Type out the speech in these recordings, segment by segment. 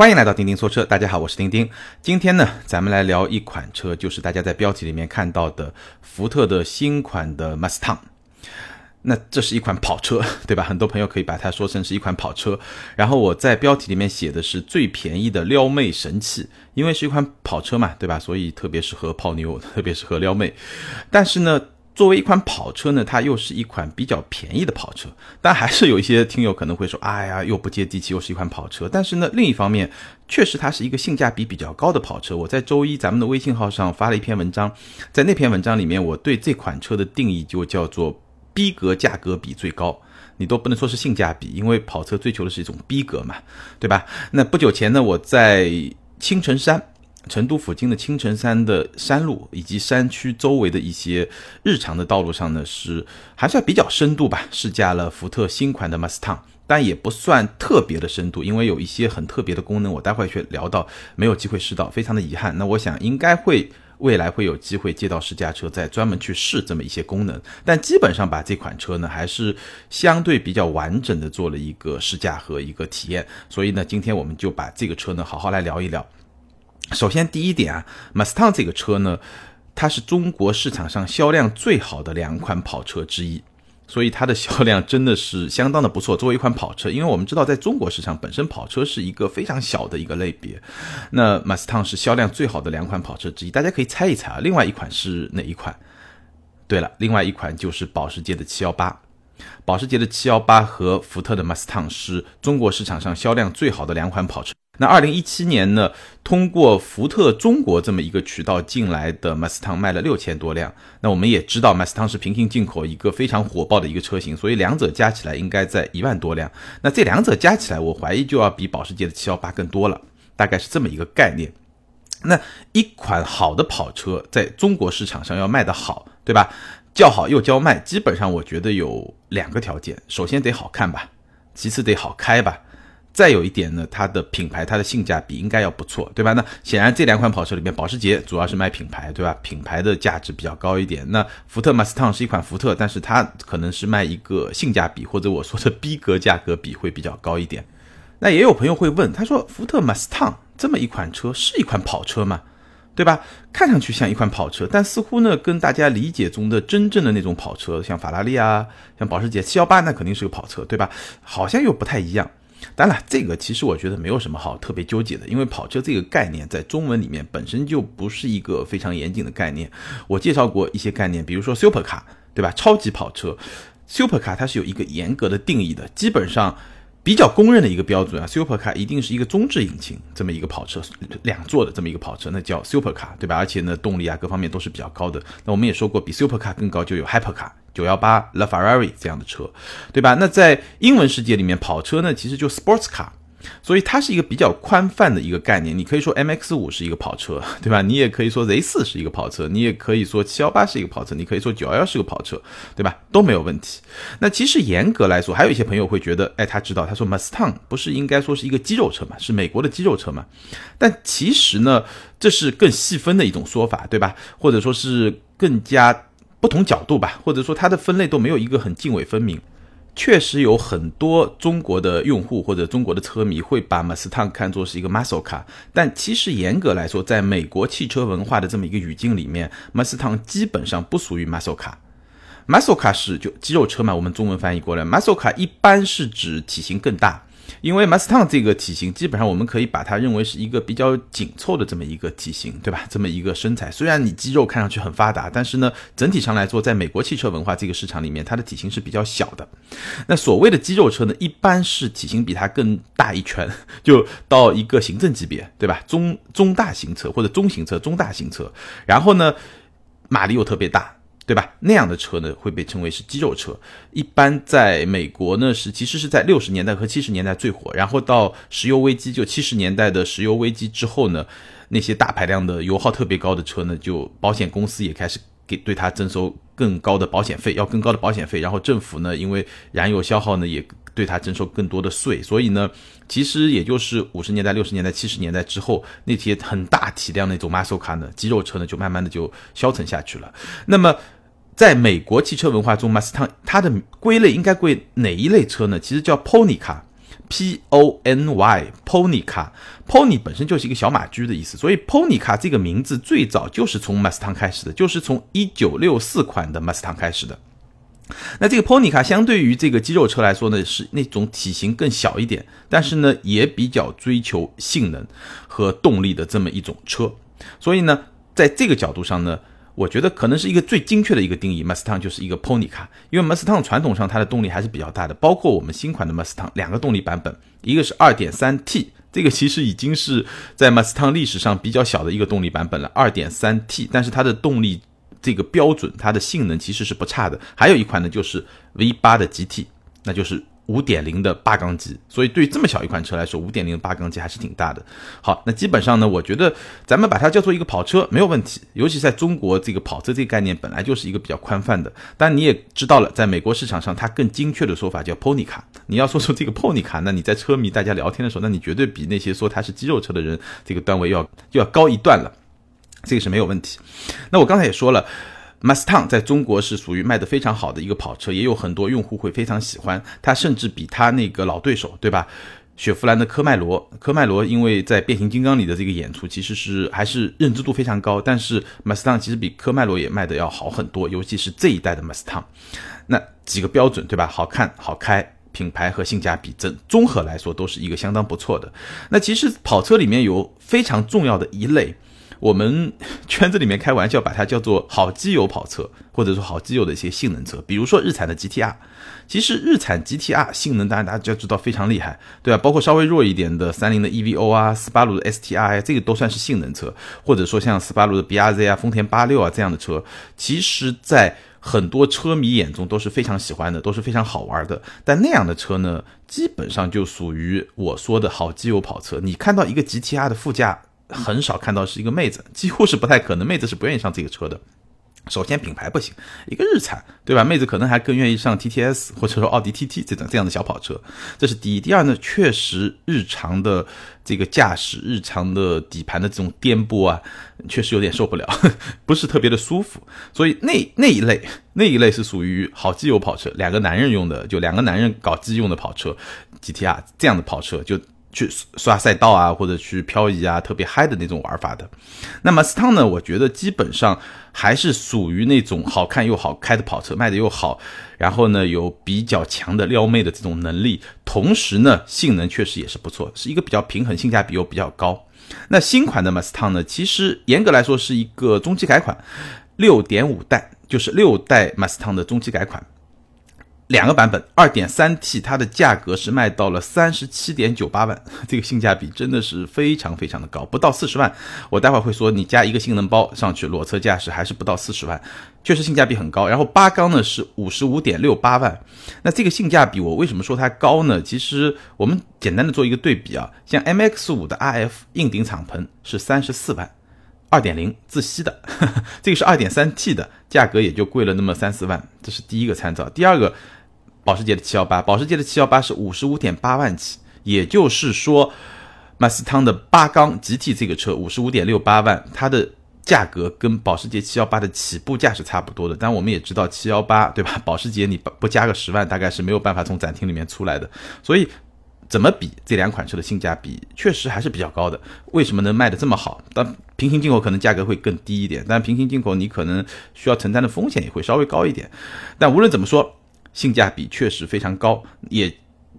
欢迎来到钉钉说车，大家好，我是钉钉。今天呢，咱们来聊一款车，就是大家在标题里面看到的福特的新款的 Mustang。那这是一款跑车，对吧？很多朋友可以把它说成是一款跑车。然后我在标题里面写的是最便宜的撩妹神器，因为是一款跑车嘛，对吧？所以特别适合泡妞，特别适合撩妹。但是呢。作为一款跑车呢，它又是一款比较便宜的跑车，但还是有一些听友可能会说，哎呀，又不接地气，又是一款跑车。但是呢，另一方面，确实它是一个性价比比较高的跑车。我在周一咱们的微信号上发了一篇文章，在那篇文章里面，我对这款车的定义就叫做逼格价格比最高。你都不能说是性价比，因为跑车追求的是一种逼格嘛，对吧？那不久前呢，我在青城山。成都附近的青城山的山路以及山区周围的一些日常的道路上呢，是还算比较深度吧，试驾了福特新款的 Mustang，但也不算特别的深度，因为有一些很特别的功能，我待会去聊到，没有机会试到，非常的遗憾。那我想应该会未来会有机会借到试驾车，再专门去试这么一些功能，但基本上把这款车呢，还是相对比较完整的做了一个试驾和一个体验，所以呢，今天我们就把这个车呢，好好来聊一聊。首先，第一点啊，Mustang 这个车呢，它是中国市场上销量最好的两款跑车之一，所以它的销量真的是相当的不错。作为一款跑车，因为我们知道在中国市场本身跑车是一个非常小的一个类别，那 Mustang 是销量最好的两款跑车之一。大家可以猜一猜啊，另外一款是哪一款？对了，另外一款就是保时捷的718。保时捷的718和福特的 Mustang 是中国市场上销量最好的两款跑车。那二零一七年呢，通过福特中国这么一个渠道进来的 Mustang 卖了六千多辆。那我们也知道，Mustang 是平行进口一个非常火爆的一个车型，所以两者加起来应该在一万多辆。那这两者加起来，我怀疑就要比保时捷的七幺八更多了，大概是这么一个概念。那一款好的跑车在中国市场上要卖得好，对吧？叫好又叫卖，基本上我觉得有两个条件：首先得好看吧，其次得好开吧。再有一点呢，它的品牌、它的性价比应该要不错，对吧？那显然这两款跑车里面，保时捷主要是卖品牌，对吧？品牌的价值比较高一点。那福特 Mustang 是一款福特，但是它可能是卖一个性价比，或者我说的逼格价格比会比较高一点。那也有朋友会问，他说福特 Mustang 这么一款车是一款跑车吗？对吧？看上去像一款跑车，但似乎呢，跟大家理解中的真正的那种跑车，像法拉利啊，像保时捷718，那肯定是个跑车，对吧？好像又不太一样。当然，这个其实我觉得没有什么好特别纠结的，因为跑车这个概念在中文里面本身就不是一个非常严谨的概念。我介绍过一些概念，比如说 super car，对吧？超级跑车，super car 它是有一个严格的定义的，基本上。比较公认的一个标准啊，super car 一定是一个中置引擎这么一个跑车，两座的这么一个跑车，那叫 super car，对吧？而且呢，动力啊各方面都是比较高的。那我们也说过，比 super car 更高就有 hyper car，九幺八 La Ferrari 这样的车，对吧？那在英文世界里面，跑车呢其实就 sports car。所以它是一个比较宽泛的一个概念，你可以说 M X 五是一个跑车，对吧？你也可以说 Z 四是一个跑车，你也可以说七幺八是一个跑车，你可以说九幺幺是个跑车，对吧？都没有问题。那其实严格来说，还有一些朋友会觉得，哎，他知道，他说 Mustang 不是应该说是一个肌肉车嘛，是美国的肌肉车嘛？但其实呢，这是更细分的一种说法，对吧？或者说是更加不同角度吧，或者说它的分类都没有一个很泾渭分明。确实有很多中国的用户或者中国的车迷会把 Mustang 看作是一个 muscle car，但其实严格来说，在美国汽车文化的这么一个语境里面，Mustang 基本上不属于 muscle car。muscle car 是就肌肉车嘛，我们中文翻译过来，muscle car 一般是指体型更大。因为 Mustang 这个体型，基本上我们可以把它认为是一个比较紧凑的这么一个体型，对吧？这么一个身材，虽然你肌肉看上去很发达，但是呢，整体上来说，在美国汽车文化这个市场里面，它的体型是比较小的。那所谓的肌肉车呢，一般是体型比它更大一圈，就到一个行政级别，对吧？中中大型车或者中型车、中大型车，然后呢，马力又特别大。对吧？那样的车呢会被称为是肌肉车。一般在美国呢是其实是在六十年代和七十年代最火，然后到石油危机就七十年代的石油危机之后呢，那些大排量的油耗特别高的车呢，就保险公司也开始给对它征收更高的保险费，要更高的保险费。然后政府呢，因为燃油消耗呢也对它征收更多的税，所以呢，其实也就是五十年代、六十年代、七十年代之后，那些很大体量那种 muscle car 呢，肌肉车呢，就慢慢的就消沉下去了。那么在美国汽车文化中，Mustang 它的归类应该归哪一类车呢？其实叫 Pony car。P O N Y，Pony，Pony 本身就是一个小马驹的意思，所以 Pony 卡这个名字最早就是从 Mustang 开始的，就是从一九六四款的 Mustang 开始的。那这个 Pony 卡相对于这个肌肉车来说呢，是那种体型更小一点，但是呢也比较追求性能和动力的这么一种车。所以呢，在这个角度上呢。我觉得可能是一个最精确的一个定义，Mustang 就是一个 Pony 卡，因为 Mustang 传统上它的动力还是比较大的，包括我们新款的 Mustang 两个动力版本，一个是 2.3T，这个其实已经是在 Mustang 历史上比较小的一个动力版本了，2.3T，但是它的动力这个标准，它的性能其实是不差的。还有一款呢就是 V8 的 GT，那就是。五点零的八缸机，所以对于这么小一款车来说，五点零的八缸机还是挺大的。好，那基本上呢，我觉得咱们把它叫做一个跑车没有问题。尤其在中国，这个跑车这个概念本来就是一个比较宽泛的。但你也知道了，在美国市场上，它更精确的说法叫 Pony 卡。你要说出这个 Pony 卡，那你在车迷大家聊天的时候，那你绝对比那些说它是肌肉车的人这个段位要要高一段了。这个是没有问题。那我刚才也说了。Mustang 在中国是属于卖的非常好的一个跑车，也有很多用户会非常喜欢它，甚至比它那个老对手，对吧？雪佛兰的科迈罗，科迈罗因为在变形金刚里的这个演出，其实是还是认知度非常高。但是 Mustang 其实比科迈罗也卖的要好很多，尤其是这一代的 Mustang。那几个标准，对吧？好看、好开、品牌和性价比，综综合来说都是一个相当不错的。那其实跑车里面有非常重要的一类。我们圈子里面开玩笑，把它叫做好基友跑车，或者说好基友的一些性能车，比如说日产的 GTR。其实日产 GTR 性能，当然大家就知道非常厉害，对吧？包括稍微弱一点的三菱的 EVO 啊，斯巴鲁的 STI，这个都算是性能车，或者说像斯巴鲁的 BRZ 啊、丰田八六啊这样的车，其实在很多车迷眼中都是非常喜欢的，都是非常好玩的。但那样的车呢，基本上就属于我说的好基友跑车。你看到一个 GTR 的副驾。很少看到是一个妹子，几乎是不太可能，妹子是不愿意上这个车的。首先品牌不行，一个日产，对吧？妹子可能还更愿意上 TTS 或者说奥迪 TT 这种这样的小跑车，这是第一。第二呢，确实日常的这个驾驶，日常的底盘的这种颠簸啊，确实有点受不了，不是特别的舒服。所以那那一类那一类是属于好基友跑车，两个男人用的，就两个男人搞基用的跑车，GTR 这样的跑车就。去刷赛道啊，或者去漂移啊，特别嗨的那种玩法的。那么斯汤呢，我觉得基本上还是属于那种好看又好开的跑车，卖的又好，然后呢有比较强的撩妹的这种能力，同时呢性能确实也是不错，是一个比较平衡，性价比又比较高。那新款的 Mustang 呢，其实严格来说是一个中期改款，六点五代，就是六代 Mustang 的中期改款。两个版本，二点三 T，它的价格是卖到了三十七点九八万，这个性价比真的是非常非常的高，不到四十万。我待会儿会说，你加一个性能包上去，裸车驾驶还是不到四十万，确实性价比很高。然后八缸呢是五十五点六八万，那这个性价比我为什么说它高呢？其实我们简单的做一个对比啊，像 MX 五的 RF 硬顶敞篷是三十四万，二点零自吸的，这个是二点三 T 的，价格也就贵了那么三四万，这是第一个参照。第二个。保时捷的七幺八，保时捷的七幺八是五十五点八万起，也就是说，马斯汤的八缸 GT 这个车五十五点六八万，它的价格跟保时捷七幺八的起步价是差不多的。但我们也知道七幺八对吧？保时捷你不不加个十万，大概是没有办法从展厅里面出来的。所以怎么比这两款车的性价比，确实还是比较高的。为什么能卖的这么好？但平行进口可能价格会更低一点，但平行进口你可能需要承担的风险也会稍微高一点。但无论怎么说。性价比确实非常高，也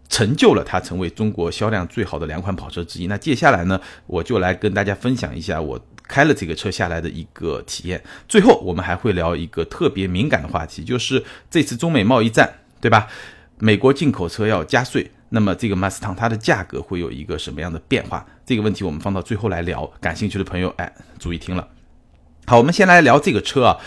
成就了它成为中国销量最好的两款跑车之一。那接下来呢，我就来跟大家分享一下我开了这个车下来的一个体验。最后，我们还会聊一个特别敏感的话题，就是这次中美贸易战，对吧？美国进口车要加税，那么这个 Mustang 它的价格会有一个什么样的变化？这个问题我们放到最后来聊。感兴趣的朋友，哎，注意听了。好，我们先来聊这个车啊。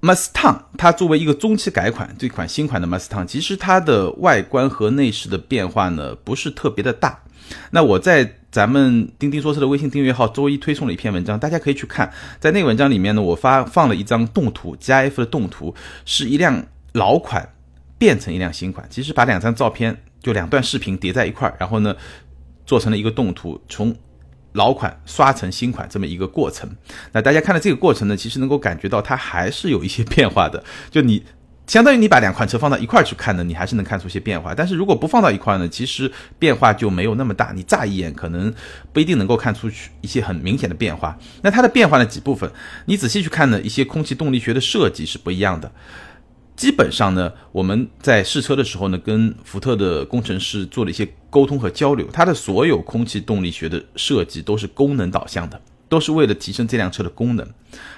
Mustang 它作为一个中期改款，这款新款的 Mustang，其实它的外观和内饰的变化呢不是特别的大。那我在咱们钉钉说车的微信订阅号周一推送了一篇文章，大家可以去看。在那个文章里面呢，我发放了一张动图，GIF 的动图，是一辆老款变成一辆新款。其实把两张照片就两段视频叠在一块儿，然后呢做成了一个动图，从。老款刷成新款这么一个过程，那大家看了这个过程呢，其实能够感觉到它还是有一些变化的。就你相当于你把两款车放到一块儿去看呢，你还是能看出一些变化。但是如果不放到一块儿呢，其实变化就没有那么大。你乍一眼可能不一定能够看出去一些很明显的变化。那它的变化呢几部分，你仔细去看呢，一些空气动力学的设计是不一样的。基本上呢，我们在试车的时候呢，跟福特的工程师做了一些沟通和交流，它的所有空气动力学的设计都是功能导向的。都是为了提升这辆车的功能，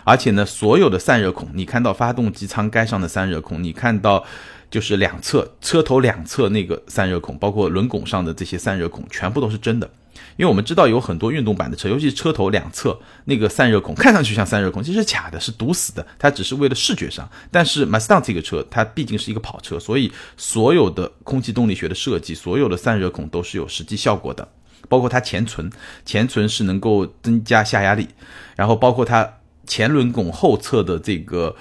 而且呢，所有的散热孔，你看到发动机舱盖上的散热孔，你看到就是两侧车头两侧那个散热孔，包括轮拱上的这些散热孔，全部都是真的。因为我们知道有很多运动版的车，尤其是车头两侧那个散热孔，看上去像散热孔，其实是假的，是堵死的，它只是为了视觉上。但是 Mustang 这个车，它毕竟是一个跑车，所以所有的空气动力学的设计，所有的散热孔都是有实际效果的。包括它前唇，前唇是能够增加下压力，然后包括它前轮拱后侧的这个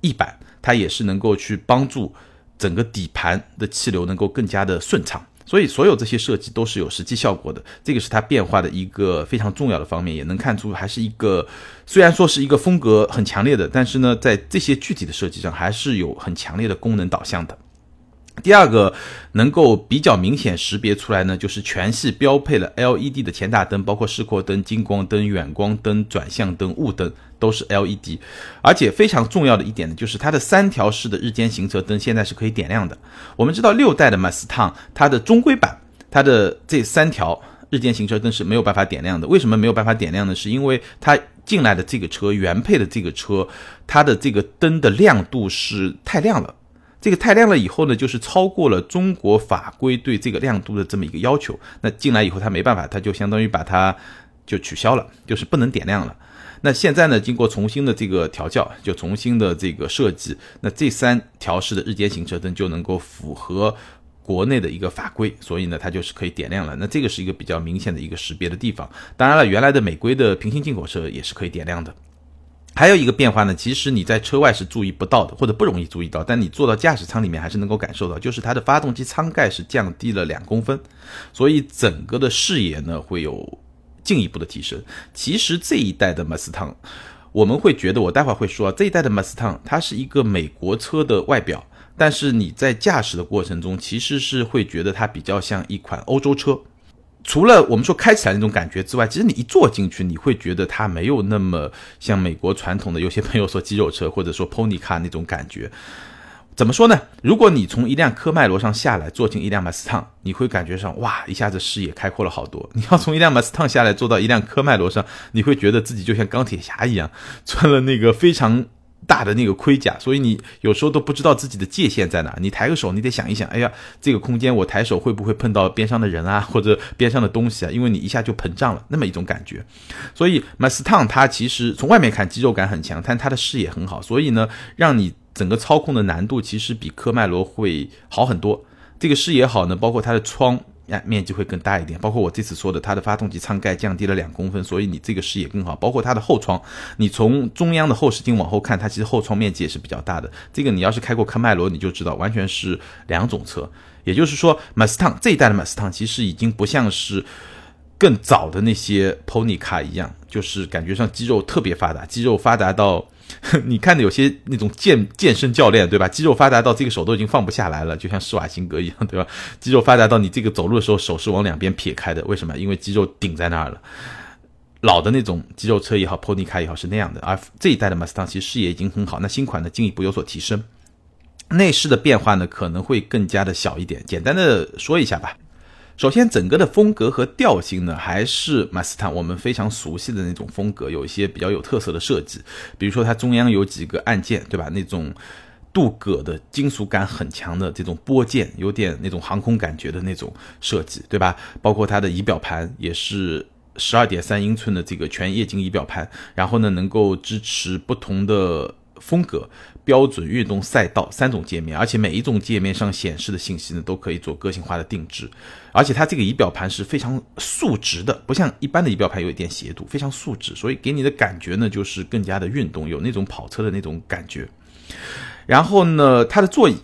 翼板，它也是能够去帮助整个底盘的气流能够更加的顺畅。所以所有这些设计都是有实际效果的，这个是它变化的一个非常重要的方面，也能看出还是一个虽然说是一个风格很强烈的，但是呢，在这些具体的设计上还是有很强烈的功能导向的。第二个能够比较明显识别出来呢，就是全系标配了 LED 的前大灯，包括示廓灯、近光灯、远光灯、转向灯、雾灯都是 LED，而且非常重要的一点呢，就是它的三条式的日间行车灯现在是可以点亮的。我们知道六代的 Mustang 它的中规版，它的这三条日间行车灯是没有办法点亮的。为什么没有办法点亮呢？是因为它进来的这个车原配的这个车，它的这个灯的亮度是太亮了。这个太亮了以后呢，就是超过了中国法规对这个亮度的这么一个要求。那进来以后，它没办法，它就相当于把它就取消了，就是不能点亮了。那现在呢，经过重新的这个调教，就重新的这个设计，那这三条式的日间行车灯就能够符合国内的一个法规，所以呢，它就是可以点亮了。那这个是一个比较明显的一个识别的地方。当然了，原来的美规的平行进口车也是可以点亮的。还有一个变化呢，其实你在车外是注意不到的，或者不容易注意到，但你坐到驾驶舱里面还是能够感受到，就是它的发动机舱盖是降低了两公分，所以整个的视野呢会有进一步的提升。其实这一代的 Mustang，我们会觉得，我待会儿会说啊，这一代的 Mustang 它是一个美国车的外表，但是你在驾驶的过程中，其实是会觉得它比较像一款欧洲车。除了我们说开起来那种感觉之外，其实你一坐进去，你会觉得它没有那么像美国传统的有些朋友说肌肉车或者说 pony car 那种感觉。怎么说呢？如果你从一辆科迈罗上下来，坐进一辆 Mustang，你会感觉上哇，一下子视野开阔了好多。你要从一辆 Mustang 下来，坐到一辆科迈罗上，你会觉得自己就像钢铁侠一样，穿了那个非常。大的那个盔甲，所以你有时候都不知道自己的界限在哪。你抬个手，你得想一想，哎呀，这个空间我抬手会不会碰到边上的人啊，或者边上的东西啊？因为你一下就膨胀了，那么一种感觉。所以 Mustang 它其实从外面看肌肉感很强，但它的视野很好，所以呢，让你整个操控的难度其实比科迈罗会好很多。这个视野好呢，包括它的窗。呀，面积会更大一点，包括我这次说的，它的发动机舱盖降低了两公分，所以你这个视野更好。包括它的后窗，你从中央的后视镜往后看，它其实后窗面积也是比较大的。这个你要是开过科迈罗，你就知道，完全是两种车。也就是说，Mustang 这一代的 Mustang 其实已经不像是更早的那些 Pony Car 一样，就是感觉上肌肉特别发达，肌肉发达到。你看的有些那种健健身教练，对吧？肌肉发达到这个手都已经放不下来了，就像施瓦辛格一样，对吧？肌肉发达到你这个走路的时候手是往两边撇开的，为什么？因为肌肉顶在那儿了。老的那种肌肉车也好，Pony 卡也好是那样的，而这一代的 Mustang 其实视野已经很好，那新款呢进一步有所提升。内饰的变化呢可能会更加的小一点，简单的说一下吧。首先，整个的风格和调性呢，还是马斯坦我们非常熟悉的那种风格，有一些比较有特色的设计，比如说它中央有几个按键，对吧？那种镀铬的金属感很强的这种拨键，有点那种航空感觉的那种设计，对吧？包括它的仪表盘也是十二点三英寸的这个全液晶仪表盘，然后呢，能够支持不同的。风格标准运动赛道三种界面，而且每一种界面上显示的信息呢，都可以做个性化的定制。而且它这个仪表盘是非常竖直的，不像一般的仪表盘有一点斜度，非常竖直，所以给你的感觉呢，就是更加的运动，有那种跑车的那种感觉。然后呢，它的座椅，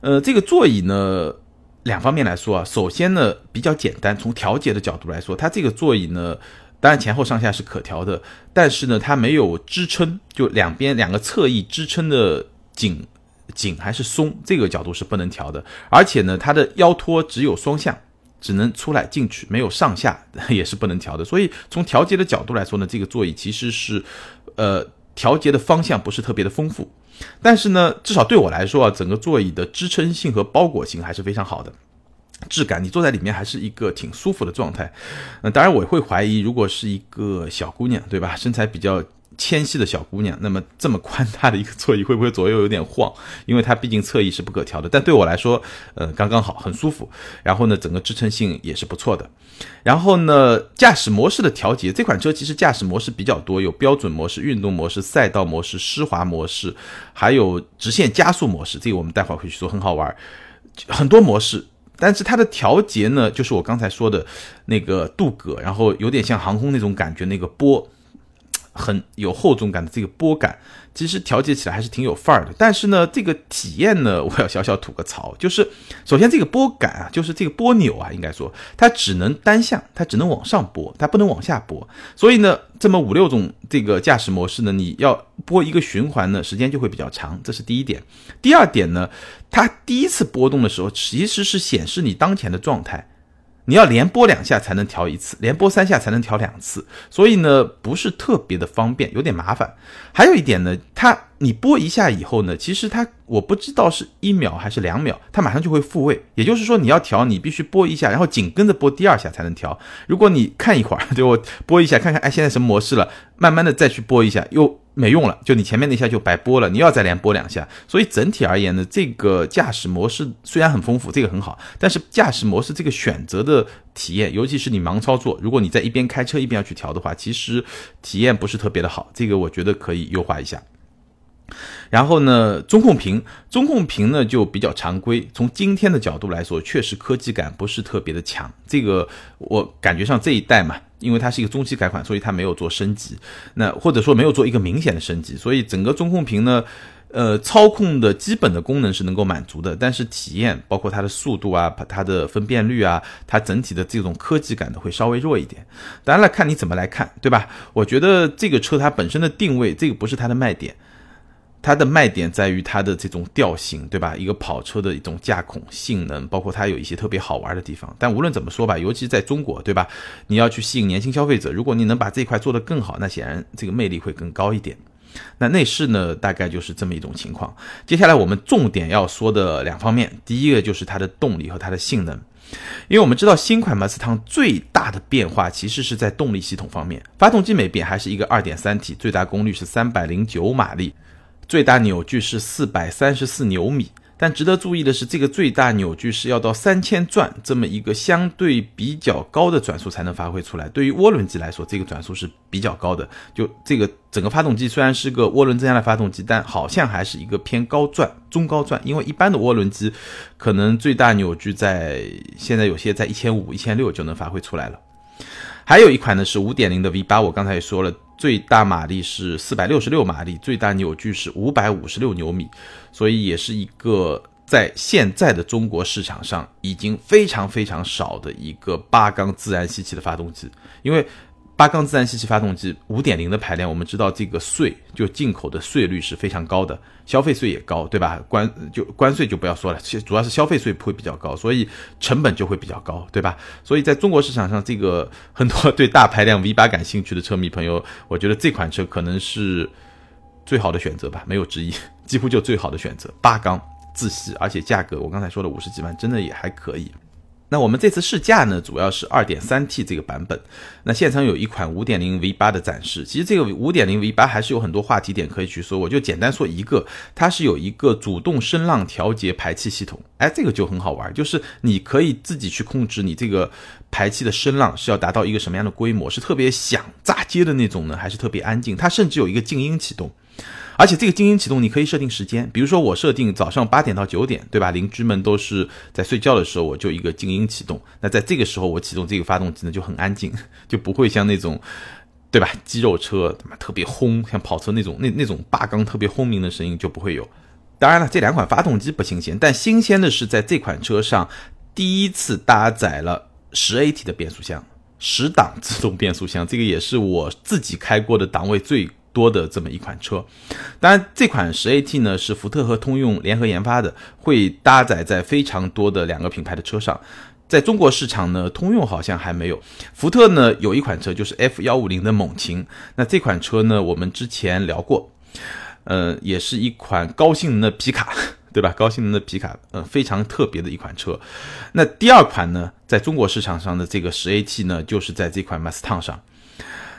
呃，这个座椅呢，两方面来说啊，首先呢比较简单，从调节的角度来说，它这个座椅呢。当然前后上下是可调的，但是呢，它没有支撑，就两边两个侧翼支撑的紧紧还是松，这个角度是不能调的。而且呢，它的腰托只有双向，只能出来进去，没有上下，也是不能调的。所以从调节的角度来说呢，这个座椅其实是，呃，调节的方向不是特别的丰富。但是呢，至少对我来说啊，整个座椅的支撑性和包裹性还是非常好的，质感你坐在里面还是一个挺舒服的状态。嗯，当然我会怀疑，如果是一个小姑娘，对吧，身材比较。纤细的小姑娘，那么这么宽大的一个座椅会不会左右有点晃？因为它毕竟侧翼是不可调的。但对我来说，呃，刚刚好，很舒服。然后呢，整个支撑性也是不错的。然后呢，驾驶模式的调节，这款车其实驾驶模式比较多，有标准模式、运动模式、赛道模式、湿滑模式，还有直线加速模式。这个我们待会儿会去说，很好玩，很多模式。但是它的调节呢，就是我刚才说的那个镀铬，然后有点像航空那种感觉，那个波。很有厚重感的这个波感，其实调节起来还是挺有范儿的。但是呢，这个体验呢，我要小小吐个槽，就是首先这个拨感啊，就是这个拨钮啊，应该说它只能单向，它只能往上拨，它不能往下拨。所以呢，这么五六种这个驾驶模式呢，你要拨一个循环呢，时间就会比较长，这是第一点。第二点呢，它第一次波动的时候，其实是显示你当前的状态。你要连拨两下才能调一次，连拨三下才能调两次，所以呢不是特别的方便，有点麻烦。还有一点呢，它你拨一下以后呢，其实它我不知道是一秒还是两秒，它马上就会复位。也就是说你要调，你必须拨一下，然后紧跟着拨第二下才能调。如果你看一会儿，就我拨一下看看，哎，现在什么模式了，慢慢的再去拨一下又。没用了，就你前面那下就白拨了，你要再连拨两下。所以整体而言呢，这个驾驶模式虽然很丰富，这个很好，但是驾驶模式这个选择的体验，尤其是你盲操作，如果你在一边开车一边要去调的话，其实体验不是特别的好。这个我觉得可以优化一下。然后呢，中控屏，中控屏呢就比较常规。从今天的角度来说，确实科技感不是特别的强。这个我感觉上这一代嘛，因为它是一个中期改款，所以它没有做升级，那或者说没有做一个明显的升级，所以整个中控屏呢，呃，操控的基本的功能是能够满足的，但是体验包括它的速度啊，它的分辨率啊，它整体的这种科技感呢会稍微弱一点。当然了，看你怎么来看，对吧？我觉得这个车它本身的定位，这个不是它的卖点。它的卖点在于它的这种调性，对吧？一个跑车的一种驾控性能，包括它有一些特别好玩的地方。但无论怎么说吧，尤其在中国，对吧？你要去吸引年轻消费者，如果你能把这块做得更好，那显然这个魅力会更高一点。那内饰呢，大概就是这么一种情况。接下来我们重点要说的两方面，第一个就是它的动力和它的性能，因为我们知道新款马自达最大的变化其实是在动力系统方面，发动机没变，还是一个 2.3T，最大功率是309马力。最大扭矩是四百三十四牛米，但值得注意的是，这个最大扭矩是要到三千转这么一个相对比较高的转速才能发挥出来。对于涡轮机来说，这个转速是比较高的。就这个整个发动机虽然是个涡轮增压的发动机，但好像还是一个偏高转、中高转，因为一般的涡轮机可能最大扭矩在现在有些在一千五、一千六就能发挥出来了。还有一款呢是五点零的 V 八，我刚才也说了。最大马力是四百六十六马力，最大扭矩是五百五十六牛米，所以也是一个在现在的中国市场上已经非常非常少的一个八缸自然吸气的发动机，因为。八缸自然吸气发动机五点零的排量，我们知道这个税就进口的税率是非常高的，消费税也高，对吧？关就关税就不要说了，其实主要是消费税会比较高，所以成本就会比较高，对吧？所以在中国市场上，这个很多对大排量 V 八感兴趣的车迷朋友，我觉得这款车可能是最好的选择吧，没有之一，几乎就最好的选择。八缸自吸，而且价格我刚才说了五十几万，真的也还可以。那我们这次试驾呢，主要是 2.3T 这个版本。那现场有一款5.0 V8 的展示。其实这个5.0 V8 还是有很多话题点可以去说，我就简单说一个，它是有一个主动声浪调节排气系统。哎，这个就很好玩，就是你可以自己去控制你这个排气的声浪是要达到一个什么样的规模，是特别响炸街的那种呢，还是特别安静？它甚至有一个静音启动。而且这个静音启动你可以设定时间，比如说我设定早上八点到九点，对吧？邻居们都是在睡觉的时候，我就一个静音启动。那在这个时候我启动这个发动机呢，就很安静，就不会像那种，对吧？肌肉车特别轰，像跑车那种那那种八缸特别轰鸣的声音就不会有。当然了，这两款发动机不新鲜，但新鲜的是在这款车上第一次搭载了十 AT 的变速箱，十档自动变速箱，这个也是我自己开过的档位最。多的这么一款车。当然，这款十 AT 呢是福特和通用联合研发的，会搭载在非常多的两个品牌的车上。在中国市场呢，通用好像还没有。福特呢有一款车就是 F 幺五零的猛禽，那这款车呢我们之前聊过，呃，也是一款高性能的皮卡，对吧？高性能的皮卡，呃，非常特别的一款车。那第二款呢，在中国市场上的这个十 AT 呢，就是在这款 Mustang 上。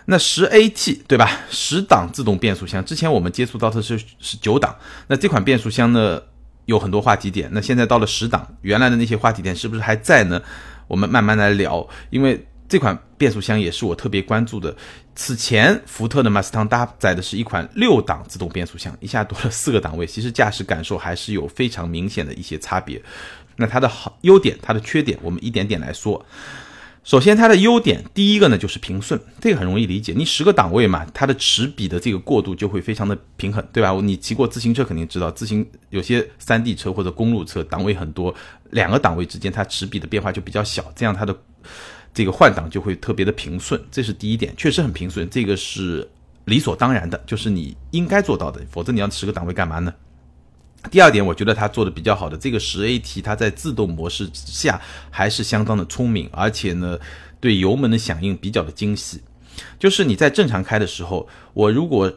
那十 AT 对吧？十档自动变速箱，之前我们接触到的是是九档，那这款变速箱呢？有很多话题点，那现在到了十档，原来的那些话题点是不是还在呢？我们慢慢来聊，因为这款变速箱也是我特别关注的。此前福特的 Mustang 搭载的是一款六档自动变速箱，一下多了四个档位，其实驾驶感受还是有非常明显的一些差别。那它的好优点，它的缺点，我们一点点来说。首先，它的优点，第一个呢就是平顺，这个很容易理解。你十个档位嘛，它的齿比的这个过渡就会非常的平衡，对吧？你骑过自行车肯定知道，自行有些山地车或者公路车档位很多，两个档位之间它齿比的变化就比较小，这样它的这个换挡就会特别的平顺，这是第一点，确实很平顺，这个是理所当然的，就是你应该做到的，否则你要十个档位干嘛呢？第二点，我觉得它做的比较好的这个十 AT，它在自动模式下还是相当的聪明，而且呢，对油门的响应比较的精细。就是你在正常开的时候，我如果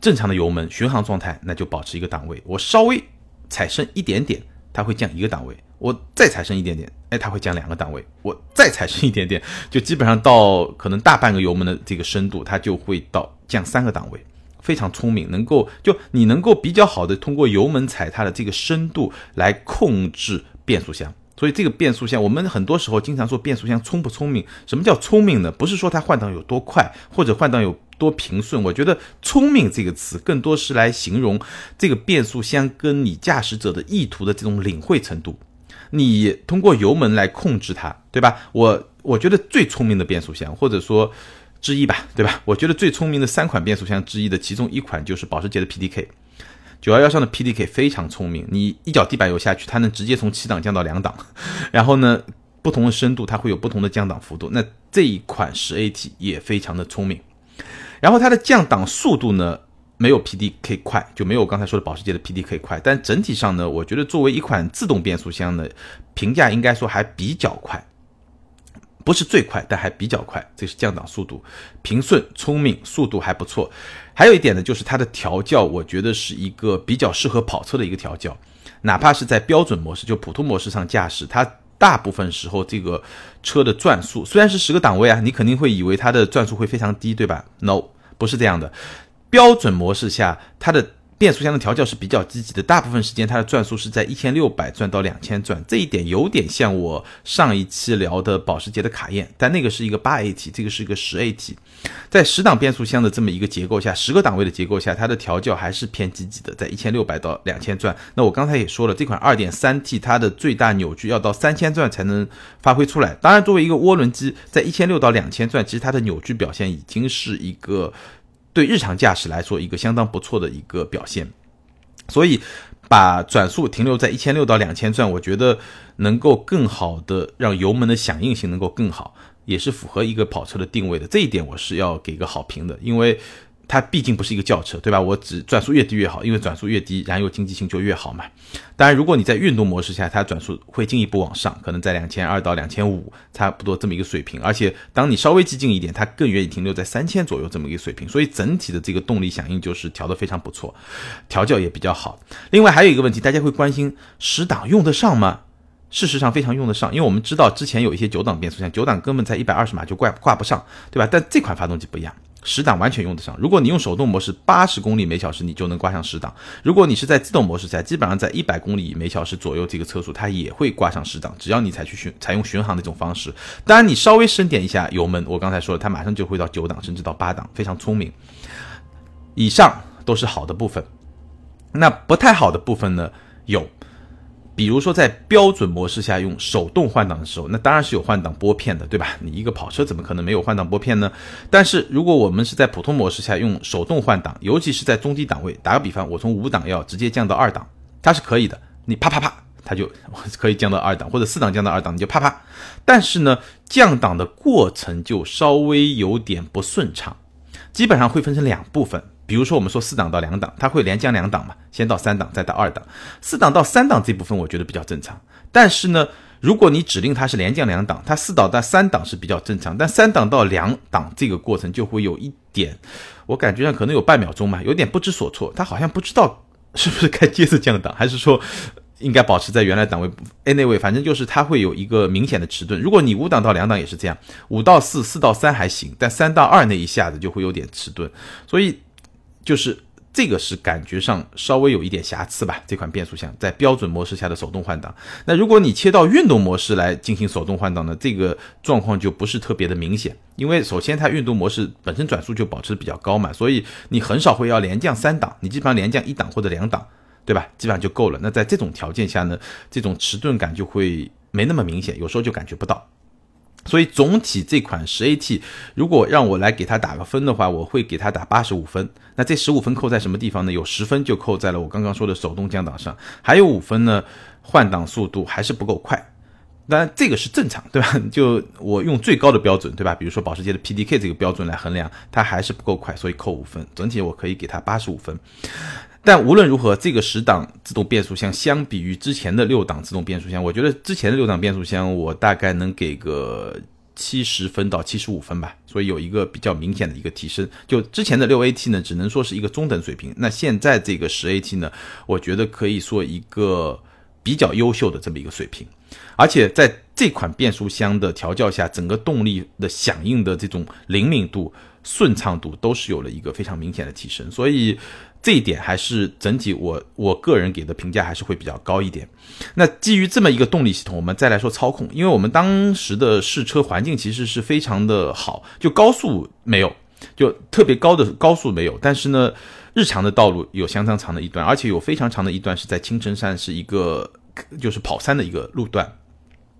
正常的油门巡航状态，那就保持一个档位；我稍微踩深一点点，它会降一个档位；我再踩深一点点，哎，它会降两个档位；我再踩深一点点，就基本上到可能大半个油门的这个深度，它就会到降三个档位。非常聪明，能够就你能够比较好的通过油门踩踏的这个深度来控制变速箱，所以这个变速箱我们很多时候经常说变速箱聪不聪明？什么叫聪明呢？不是说它换挡有多快或者换挡有多平顺，我觉得聪明这个词更多是来形容这个变速箱跟你驾驶者的意图的这种领会程度。你通过油门来控制它，对吧？我我觉得最聪明的变速箱，或者说。之一吧，对吧？我觉得最聪明的三款变速箱之一的其中一款就是保时捷的 PDK，九幺幺上的 PDK 非常聪明，你一脚地板油下去，它能直接从七档降到两档，然后呢，不同的深度它会有不同的降档幅度。那这一款十 AT 也非常的聪明，然后它的降档速度呢没有 PDK 快，就没有刚才说的保时捷的 PDK 快，但整体上呢，我觉得作为一款自动变速箱呢，评价应该说还比较快。不是最快，但还比较快，这是降档速度，平顺、聪明，速度还不错。还有一点呢，就是它的调教，我觉得是一个比较适合跑车的一个调教。哪怕是在标准模式，就普通模式上驾驶，它大部分时候这个车的转速虽然是十个档位啊，你肯定会以为它的转速会非常低，对吧？No，不是这样的。标准模式下，它的变速箱的调教是比较积极的，大部分时间它的转速是在一千六百转到两千转，这一点有点像我上一期聊的保时捷的卡宴，但那个是一个八 AT，这个是一个十 AT，在十档变速箱的这么一个结构下，十个档位的结构下，它的调教还是偏积极的，在一千六百到两千转。那我刚才也说了，这款二点三 T 它的最大扭矩要到三千转才能发挥出来，当然作为一个涡轮机，在一千六到两千转，其实它的扭矩表现已经是一个。对日常驾驶来说，一个相当不错的一个表现，所以把转速停留在一千六到两千转，我觉得能够更好的让油门的响应性能够更好，也是符合一个跑车的定位的。这一点我是要给个好评的，因为。它毕竟不是一个轿车，对吧？我只转速越低越好，因为转速越低，燃油经济性就越好嘛。当然，如果你在运动模式下，它转速会进一步往上，可能在两千二到两千五，差不多这么一个水平。而且，当你稍微激进一点，它更愿意停留在三千左右这么一个水平。所以，整体的这个动力响应就是调得非常不错，调教也比较好。另外，还有一个问题，大家会关心十档用得上吗？事实上，非常用得上，因为我们知道之前有一些九档变速箱，九档根本在一百二十码就挂挂不上，对吧？但这款发动机不一样。十档完全用得上。如果你用手动模式，八十公里每小时你就能挂上十档。如果你是在自动模式下，基本上在一百公里每小时左右这个车速，它也会挂上十档。只要你采取巡采用巡航的这种方式，当然你稍微深点一下油门，我刚才说了，它马上就会到九档甚至到八档，非常聪明。以上都是好的部分，那不太好的部分呢有。比如说，在标准模式下用手动换挡的时候，那当然是有换挡拨片的，对吧？你一个跑车怎么可能没有换挡拨片呢？但是如果我们是在普通模式下用手动换挡，尤其是在中低档位，打个比方，我从五档要直接降到二档，它是可以的。你啪啪啪，它就可以降到二档，或者四档降到二档，你就啪啪。但是呢，降档的过程就稍微有点不顺畅，基本上会分成两部分。比如说我们说四档到两档，它会连降两档嘛，先到三档再到二档，四档到三档这部分我觉得比较正常。但是呢，如果你指令它是连降两档，它四档到三档是比较正常，但三档到两档这个过程就会有一点，我感觉上可能有半秒钟嘛，有点不知所措，它好像不知道是不是该接着降档，还是说。应该保持在原来档位，anyway，反正就是它会有一个明显的迟钝。如果你五档到两档也是这样，五到四、四到三还行，但三到二那一下子就会有点迟钝。所以就是这个是感觉上稍微有一点瑕疵吧。这款变速箱在标准模式下的手动换挡，那如果你切到运动模式来进行手动换挡呢，这个状况就不是特别的明显。因为首先它运动模式本身转速就保持的比较高嘛，所以你很少会要连降三档，你基本上连降一档或者两档。对吧？基本上就够了。那在这种条件下呢，这种迟钝感就会没那么明显，有时候就感觉不到。所以总体这款十 AT，如果让我来给它打个分的话，我会给它打八十五分。那这十五分扣在什么地方呢？有十分就扣在了我刚刚说的手动降档上，还有五分呢，换挡速度还是不够快。当然这个是正常，对吧？就我用最高的标准，对吧？比如说保时捷的 PDK 这个标准来衡量，它还是不够快，所以扣五分。整体我可以给它八十五分。但无论如何，这个十档自动变速箱相比于之前的六档自动变速箱，我觉得之前的六档变速箱我大概能给个七十分到七十五分吧，所以有一个比较明显的一个提升。就之前的六 AT 呢，只能说是一个中等水平，那现在这个十 AT 呢，我觉得可以说一个比较优秀的这么一个水平，而且在这款变速箱的调教下，整个动力的响应的这种灵敏度、顺畅度都是有了一个非常明显的提升，所以。这一点还是整体我我个人给的评价还是会比较高一点。那基于这么一个动力系统，我们再来说操控，因为我们当时的试车环境其实是非常的好，就高速没有，就特别高的高速没有，但是呢，日常的道路有相当长的一段，而且有非常长的一段是在青城山，是一个就是跑山的一个路段，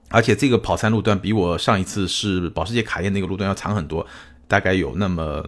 而且这个跑山路段比我上一次是保时捷卡宴那个路段要长很多，大概有那么。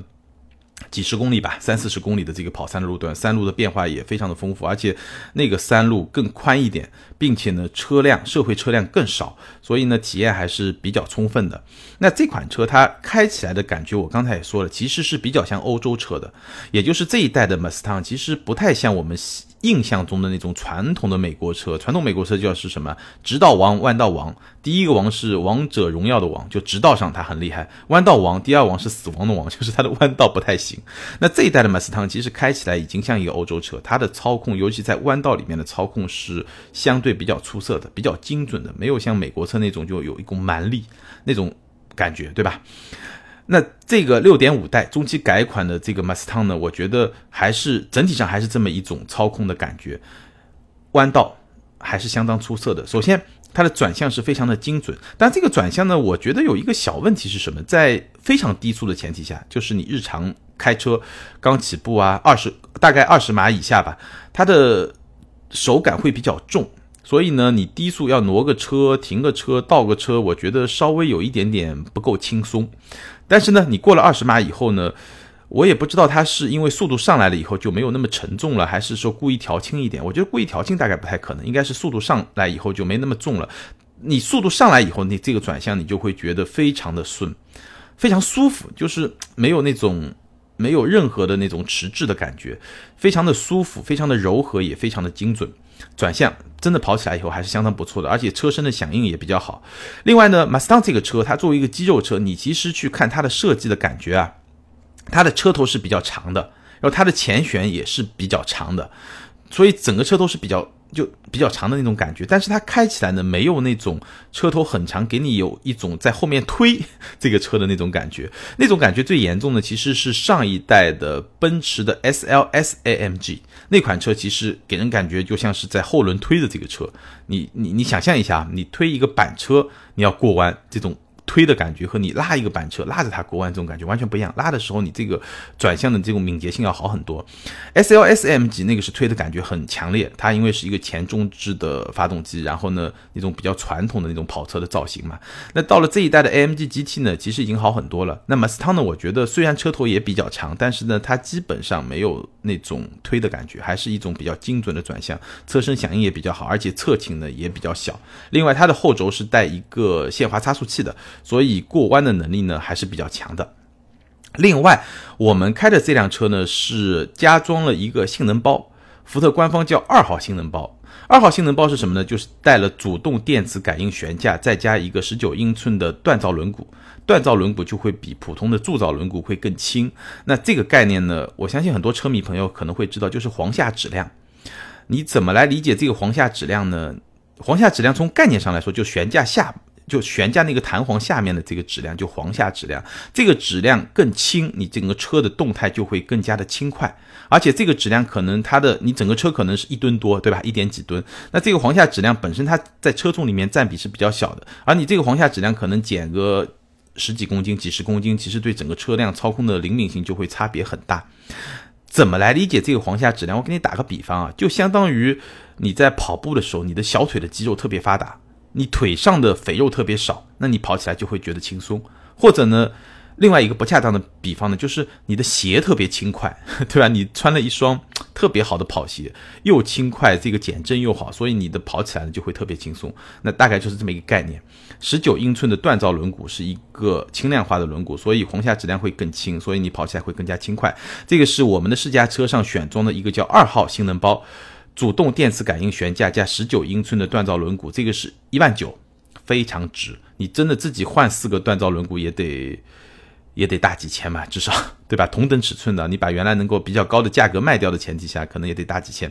几十公里吧，三四十公里的这个跑山路段，山路的变化也非常的丰富，而且那个山路更宽一点，并且呢车辆社会车辆更少，所以呢体验还是比较充分的。那这款车它开起来的感觉，我刚才也说了，其实是比较像欧洲车的，也就是这一代的 Mustang 其实不太像我们。印象中的那种传统的美国车，传统美国车就要是什么直道王、弯道王。第一个王是王者荣耀的王，就直道上它很厉害；弯道王，第二王是死亡的王，就是它的弯道不太行。那这一代的马斯汤其实开起来已经像一个欧洲车，它的操控，尤其在弯道里面的操控是相对比较出色的，比较精准的，没有像美国车那种就有一股蛮力那种感觉，对吧？那这个六点五代中期改款的这个 Mustang 呢，我觉得还是整体上还是这么一种操控的感觉，弯道还是相当出色的。首先，它的转向是非常的精准，但这个转向呢，我觉得有一个小问题是什么？在非常低速的前提下，就是你日常开车刚起步啊，二十大概二十码以下吧，它的手感会比较重。所以呢，你低速要挪个车、停个车、倒个车，我觉得稍微有一点点不够轻松。但是呢，你过了二十码以后呢，我也不知道它是因为速度上来了以后就没有那么沉重了，还是说故意调轻一点。我觉得故意调轻大概不太可能，应该是速度上来以后就没那么重了。你速度上来以后，你这个转向你就会觉得非常的顺，非常舒服，就是没有那种没有任何的那种迟滞的感觉，非常的舒服，非常的柔和，也非常的精准。转向真的跑起来以后还是相当不错的，而且车身的响应也比较好。另外呢，Mustang 这个车它作为一个肌肉车，你其实去看它的设计的感觉啊，它的车头是比较长的，然后它的前悬也是比较长的，所以整个车头是比较。就比较长的那种感觉，但是它开起来呢，没有那种车头很长，给你有一种在后面推这个车的那种感觉。那种感觉最严重的其实是上一代的奔驰的 SLS AMG 那款车，其实给人感觉就像是在后轮推的这个车。你你你想象一下，你推一个板车，你要过弯这种。推的感觉和你拉一个板车拉着它过弯这种感觉完全不一样。拉的时候你这个转向的这种敏捷性要好很多。S L S M 级那个是推的感觉很强烈，它因为是一个前中置的发动机，然后呢那种比较传统的那种跑车的造型嘛。那到了这一代的 A M G G T 呢，其实已经好很多了。那么斯汤呢，我觉得虽然车头也比较长，但是呢它基本上没有那种推的感觉，还是一种比较精准的转向，车身响应也比较好，而且侧倾呢也比较小。另外它的后轴是带一个限滑差速器的。所以过弯的能力呢还是比较强的。另外，我们开的这辆车呢是加装了一个性能包，福特官方叫二号性能包。二号性能包是什么呢？就是带了主动电磁感应悬架，再加一个十九英寸的锻造轮毂。锻造轮毂就会比普通的铸造轮毂会更轻。那这个概念呢，我相信很多车迷朋友可能会知道，就是簧下质量。你怎么来理解这个簧下质量呢？簧下质量从概念上来说，就悬架下。就悬架那个弹簧下面的这个质量，就簧下质量，这个质量更轻，你整个车的动态就会更加的轻快。而且这个质量可能它的，你整个车可能是一吨多，对吧？一点几吨。那这个簧下质量本身它在车重里面占比是比较小的，而你这个簧下质量可能减个十几公斤、几十公斤，其实对整个车辆操控的灵敏性就会差别很大。怎么来理解这个簧下质量？我给你打个比方啊，就相当于你在跑步的时候，你的小腿的肌肉特别发达。你腿上的肥肉特别少，那你跑起来就会觉得轻松。或者呢，另外一个不恰当的比方呢，就是你的鞋特别轻快，对吧？你穿了一双特别好的跑鞋，又轻快，这个减震又好，所以你的跑起来呢就会特别轻松。那大概就是这么一个概念。十九英寸的锻造轮毂是一个轻量化的轮毂，所以红下质量会更轻，所以你跑起来会更加轻快。这个是我们的试驾车上选装的一个叫二号性能包。主动电磁感应悬架加十九英寸的锻造轮毂，这个是一万九，非常值。你真的自己换四个锻造轮毂也得也得大几千吧，至少对吧？同等尺寸的，你把原来能够比较高的价格卖掉的前提下，可能也得大几千。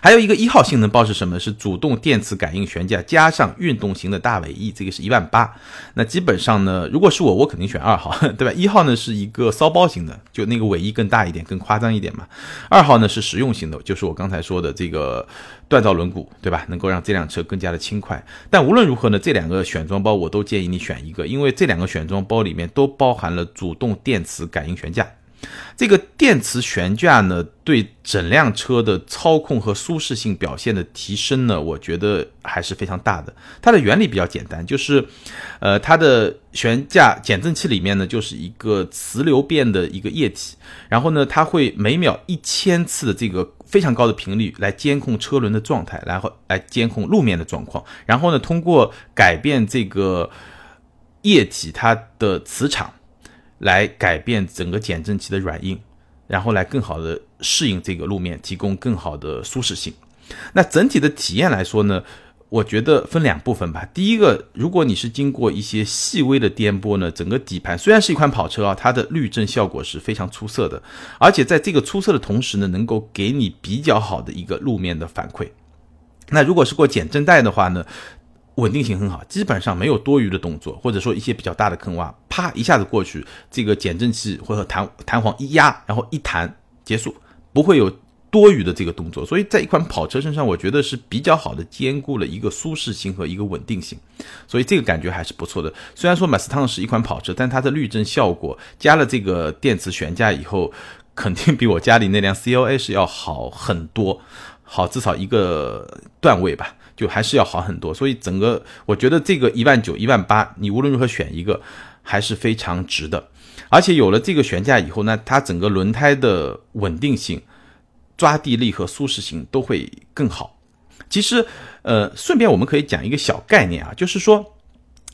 还有一个一号性能包是什么？是主动电磁感应悬架加上运动型的大尾翼，这个是一万八。那基本上呢，如果是我，我肯定选二号，对吧？一号呢是一个骚包型的，就那个尾翼更大一点，更夸张一点嘛。二号呢是实用型的，就是我刚才说的这个锻造轮毂，对吧？能够让这辆车更加的轻快。但无论如何呢，这两个选装包我都建议你选一个，因为这两个选装包里面都包含了主动电磁感应悬架。这个电磁悬架呢，对整辆车的操控和舒适性表现的提升呢，我觉得还是非常大的。它的原理比较简单，就是，呃，它的悬架减震器里面呢，就是一个磁流变的一个液体，然后呢，它会每秒一千次的这个非常高的频率来监控车轮的状态，然后来监控路面的状况，然后呢，通过改变这个液体它的磁场。来改变整个减震器的软硬，然后来更好的适应这个路面，提供更好的舒适性。那整体的体验来说呢，我觉得分两部分吧。第一个，如果你是经过一些细微的颠簸呢，整个底盘虽然是一款跑车啊，它的滤震效果是非常出色的，而且在这个出色的同时呢，能够给你比较好的一个路面的反馈。那如果是过减震带的话呢？稳定性很好，基本上没有多余的动作，或者说一些比较大的坑洼，啪一下子过去，这个减震器或者弹弹簧一压，然后一弹结束，不会有多余的这个动作。所以在一款跑车身上，我觉得是比较好的兼顾了一个舒适性和一个稳定性，所以这个感觉还是不错的。虽然说马斯汤是一款跑车，但它的滤震效果加了这个电磁悬架以后，肯定比我家里那辆 CLA 是要好很多，好至少一个段位吧。就还是要好很多，所以整个我觉得这个一万九、一万八，你无论如何选一个还是非常值的。而且有了这个悬架以后呢，它整个轮胎的稳定性、抓地力和舒适性都会更好。其实，呃，顺便我们可以讲一个小概念啊，就是说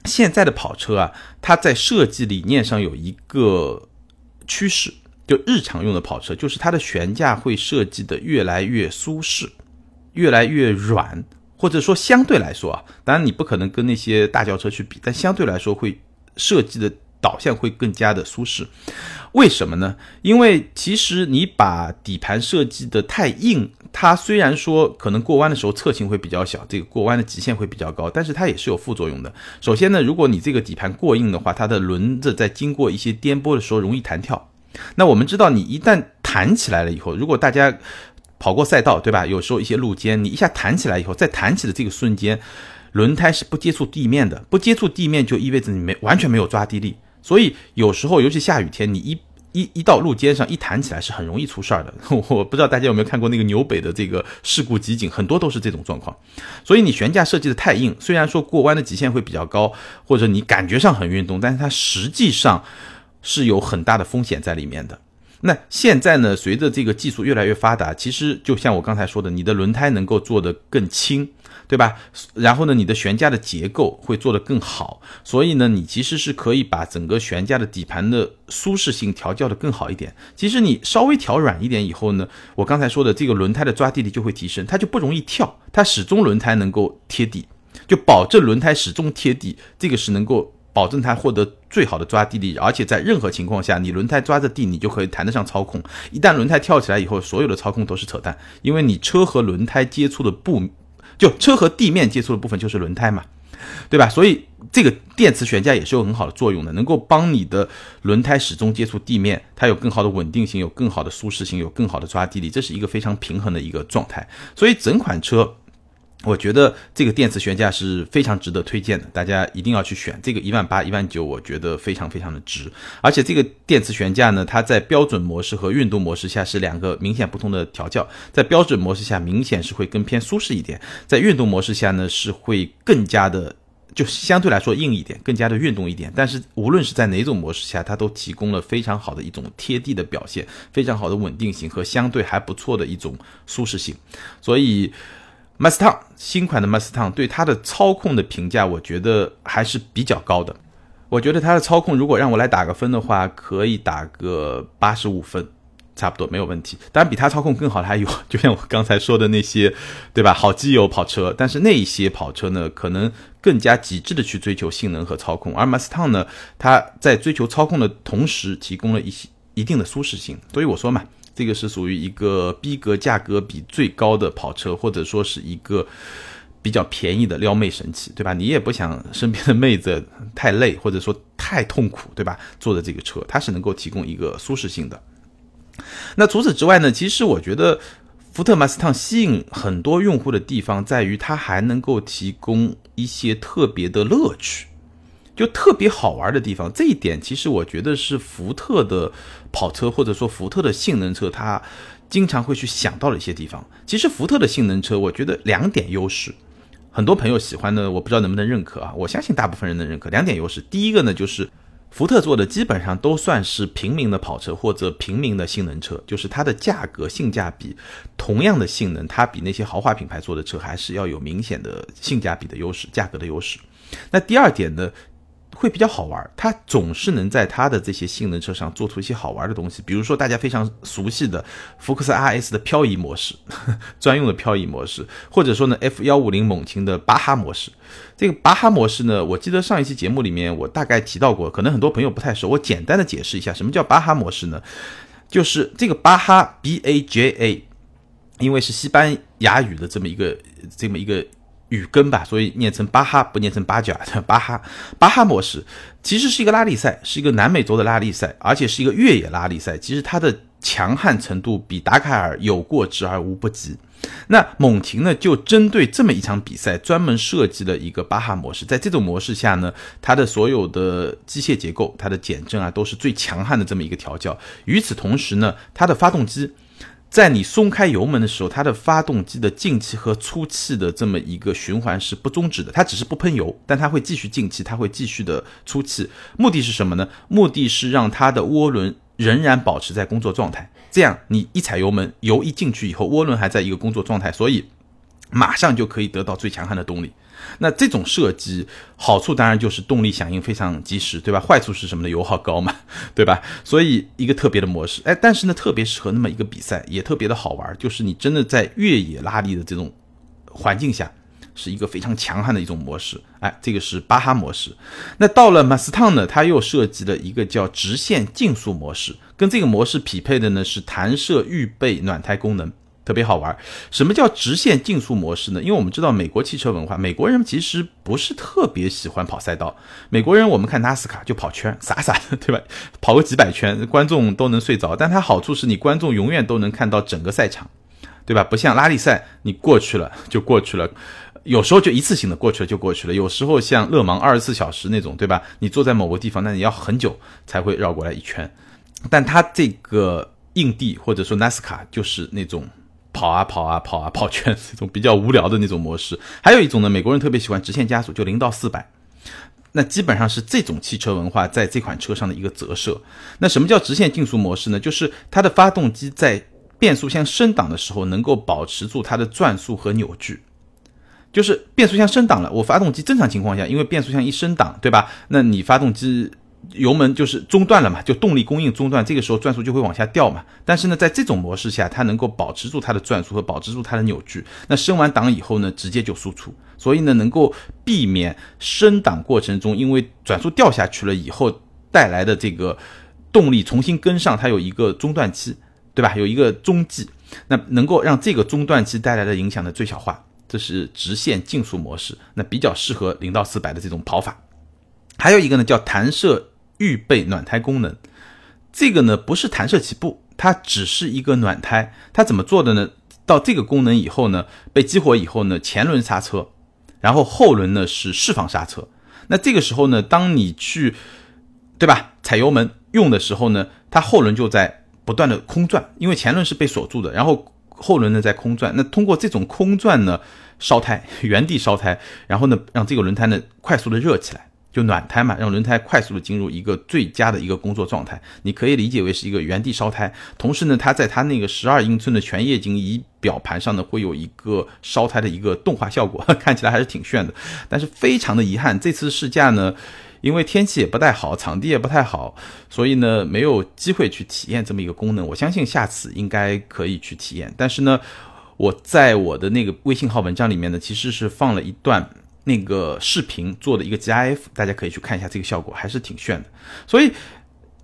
现在的跑车啊，它在设计理念上有一个趋势，就日常用的跑车，就是它的悬架会设计的越来越舒适，越来越软。或者说相对来说啊，当然你不可能跟那些大轿车去比，但相对来说会设计的导向会更加的舒适。为什么呢？因为其实你把底盘设计的太硬，它虽然说可能过弯的时候侧倾会比较小，这个过弯的极限会比较高，但是它也是有副作用的。首先呢，如果你这个底盘过硬的话，它的轮子在经过一些颠簸的时候容易弹跳。那我们知道，你一旦弹起来了以后，如果大家跑过赛道，对吧？有时候一些路肩，你一下弹起来以后，在弹起的这个瞬间，轮胎是不接触地面的，不接触地面就意味着你没完全没有抓地力。所以有时候，尤其下雨天，你一一一到路肩上一弹起来是很容易出事儿的。我不知道大家有没有看过那个纽北的这个事故集锦，很多都是这种状况。所以你悬架设计的太硬，虽然说过弯的极限会比较高，或者你感觉上很运动，但是它实际上是有很大的风险在里面的。那现在呢？随着这个技术越来越发达，其实就像我刚才说的，你的轮胎能够做得更轻，对吧？然后呢，你的悬架的结构会做得更好，所以呢，你其实是可以把整个悬架的底盘的舒适性调教的更好一点。其实你稍微调软一点以后呢，我刚才说的这个轮胎的抓地力就会提升，它就不容易跳，它始终轮胎能够贴地，就保证轮胎始终贴地，这个是能够保证它获得最好的抓地力，而且在任何情况下，你轮胎抓着地，你就可以谈得上操控。一旦轮胎跳起来以后，所有的操控都是扯淡，因为你车和轮胎接触的部。就车和地面接触的部分就是轮胎嘛，对吧？所以这个电磁悬架也是有很好的作用的，能够帮你的轮胎始终接触地面，它有更好的稳定性，有更好的舒适性，有更好的抓地力，这是一个非常平衡的一个状态。所以整款车。我觉得这个电磁悬架是非常值得推荐的，大家一定要去选这个一万八、一万九，我觉得非常非常的值。而且这个电磁悬架呢，它在标准模式和运动模式下是两个明显不同的调教，在标准模式下明显是会更偏舒适一点，在运动模式下呢是会更加的就相对来说硬一点，更加的运动一点。但是无论是在哪种模式下，它都提供了非常好的一种贴地的表现，非常好的稳定性和相对还不错的一种舒适性，所以。Mustang 新款的 Mustang 对它的操控的评价，我觉得还是比较高的。我觉得它的操控，如果让我来打个分的话，可以打个八十五分，差不多没有问题。当然，比它操控更好的还有，就像我刚才说的那些，对吧？好基友跑车，但是那一些跑车呢，可能更加极致的去追求性能和操控，而 Mustang 呢，它在追求操控的同时，提供了一些一定的舒适性。所以我说嘛。这个是属于一个逼格价格比最高的跑车，或者说是一个比较便宜的撩妹神器，对吧？你也不想身边的妹子太累，或者说太痛苦，对吧？坐的这个车，它是能够提供一个舒适性的。那除此之外呢？其实我觉得福特 Mustang 吸引很多用户的地方在于，它还能够提供一些特别的乐趣。就特别好玩的地方，这一点其实我觉得是福特的跑车或者说福特的性能车，它经常会去想到的一些地方。其实福特的性能车，我觉得两点优势，很多朋友喜欢的，我不知道能不能认可啊？我相信大部分人能认可。两点优势，第一个呢，就是福特做的基本上都算是平民的跑车或者平民的性能车，就是它的价格性价比，同样的性能，它比那些豪华品牌做的车还是要有明显的性价比的优势，价格的优势。那第二点呢？会比较好玩，它总是能在它的这些性能车上做出一些好玩的东西，比如说大家非常熟悉的福克斯 RS 的漂移模式，专用的漂移模式，或者说呢 F 幺五零猛禽的巴哈模式。这个巴哈模式呢，我记得上一期节目里面我大概提到过，可能很多朋友不太熟，我简单的解释一下，什么叫巴哈模式呢？就是这个巴哈 B A J A，因为是西班牙语的这么一个这么一个。语根吧，所以念成巴哈，不念成八角，巴哈。巴哈模式其实是一个拉力赛，是一个南美洲的拉力赛，而且是一个越野拉力赛。其实它的强悍程度比达喀尔有过之而无不及。那猛禽呢，就针对这么一场比赛，专门设计了一个巴哈模式。在这种模式下呢，它的所有的机械结构、它的减震啊，都是最强悍的这么一个调教。与此同时呢，它的发动机。在你松开油门的时候，它的发动机的进气和出气的这么一个循环是不终止的，它只是不喷油，但它会继续进气，它会继续的出气。目的是什么呢？目的是让它的涡轮仍然保持在工作状态，这样你一踩油门，油一进去以后，涡轮还在一个工作状态，所以马上就可以得到最强悍的动力。那这种设计好处当然就是动力响应非常及时，对吧？坏处是什么呢？油耗高嘛，对吧？所以一个特别的模式，哎，但是呢，特别适合那么一个比赛，也特别的好玩，就是你真的在越野拉力的这种环境下，是一个非常强悍的一种模式，哎，这个是巴哈模式。那到了马斯汤呢，它又设计了一个叫直线竞速模式，跟这个模式匹配的呢是弹射预备暖胎功能。特别好玩，什么叫直线竞速模式呢？因为我们知道美国汽车文化，美国人其实不是特别喜欢跑赛道。美国人我们看纳斯卡就跑圈，傻傻的，对吧？跑个几百圈，观众都能睡着。但它好处是你观众永远都能看到整个赛场，对吧？不像拉力赛，你过去了就过去了，有时候就一次性的过去了就过去了。有时候像勒芒二十四小时那种，对吧？你坐在某个地方，那你要很久才会绕过来一圈。但它这个硬地或者说纳斯卡就是那种。跑啊跑啊跑啊 跑圈，这种比较无聊的那种模式。还有一种呢，美国人特别喜欢直线加速，就零到四百。那基本上是这种汽车文化在这款车上的一个折射。那什么叫直线竞速模式呢？就是它的发动机在变速箱升档的时候，能够保持住它的转速和扭矩。就是变速箱升档了，我发动机正常情况下，因为变速箱一升档，对吧？那你发动机油门就是中断了嘛，就动力供应中断，这个时候转速就会往下掉嘛。但是呢，在这种模式下，它能够保持住它的转速和保持住它的扭矩。那升完档以后呢，直接就输出，所以呢，能够避免升档过程中因为转速掉下去了以后带来的这个动力重新跟上，它有一个中断期，对吧？有一个中继。那能够让这个中断期带来的影响的最小化，这是直线竞速模式，那比较适合零到四百的这种跑法。还有一个呢，叫弹射预备暖胎功能，这个呢不是弹射起步，它只是一个暖胎。它怎么做的呢？到这个功能以后呢，被激活以后呢，前轮刹车，然后后轮呢是释放刹车。那这个时候呢，当你去，对吧？踩油门用的时候呢，它后轮就在。不断的空转，因为前轮是被锁住的，然后后轮呢在空转。那通过这种空转呢，烧胎，原地烧胎，然后呢让这个轮胎呢快速的热起来，就暖胎嘛，让轮胎快速的进入一个最佳的一个工作状态。你可以理解为是一个原地烧胎。同时呢，它在它那个十二英寸的全液晶仪表盘上呢，会有一个烧胎的一个动画效果，看起来还是挺炫的。但是非常的遗憾，这次试驾呢。因为天气也不太好，场地也不太好，所以呢没有机会去体验这么一个功能。我相信下次应该可以去体验。但是呢，我在我的那个微信号文章里面呢，其实是放了一段那个视频做的一个 GIF，大家可以去看一下这个效果，还是挺炫的。所以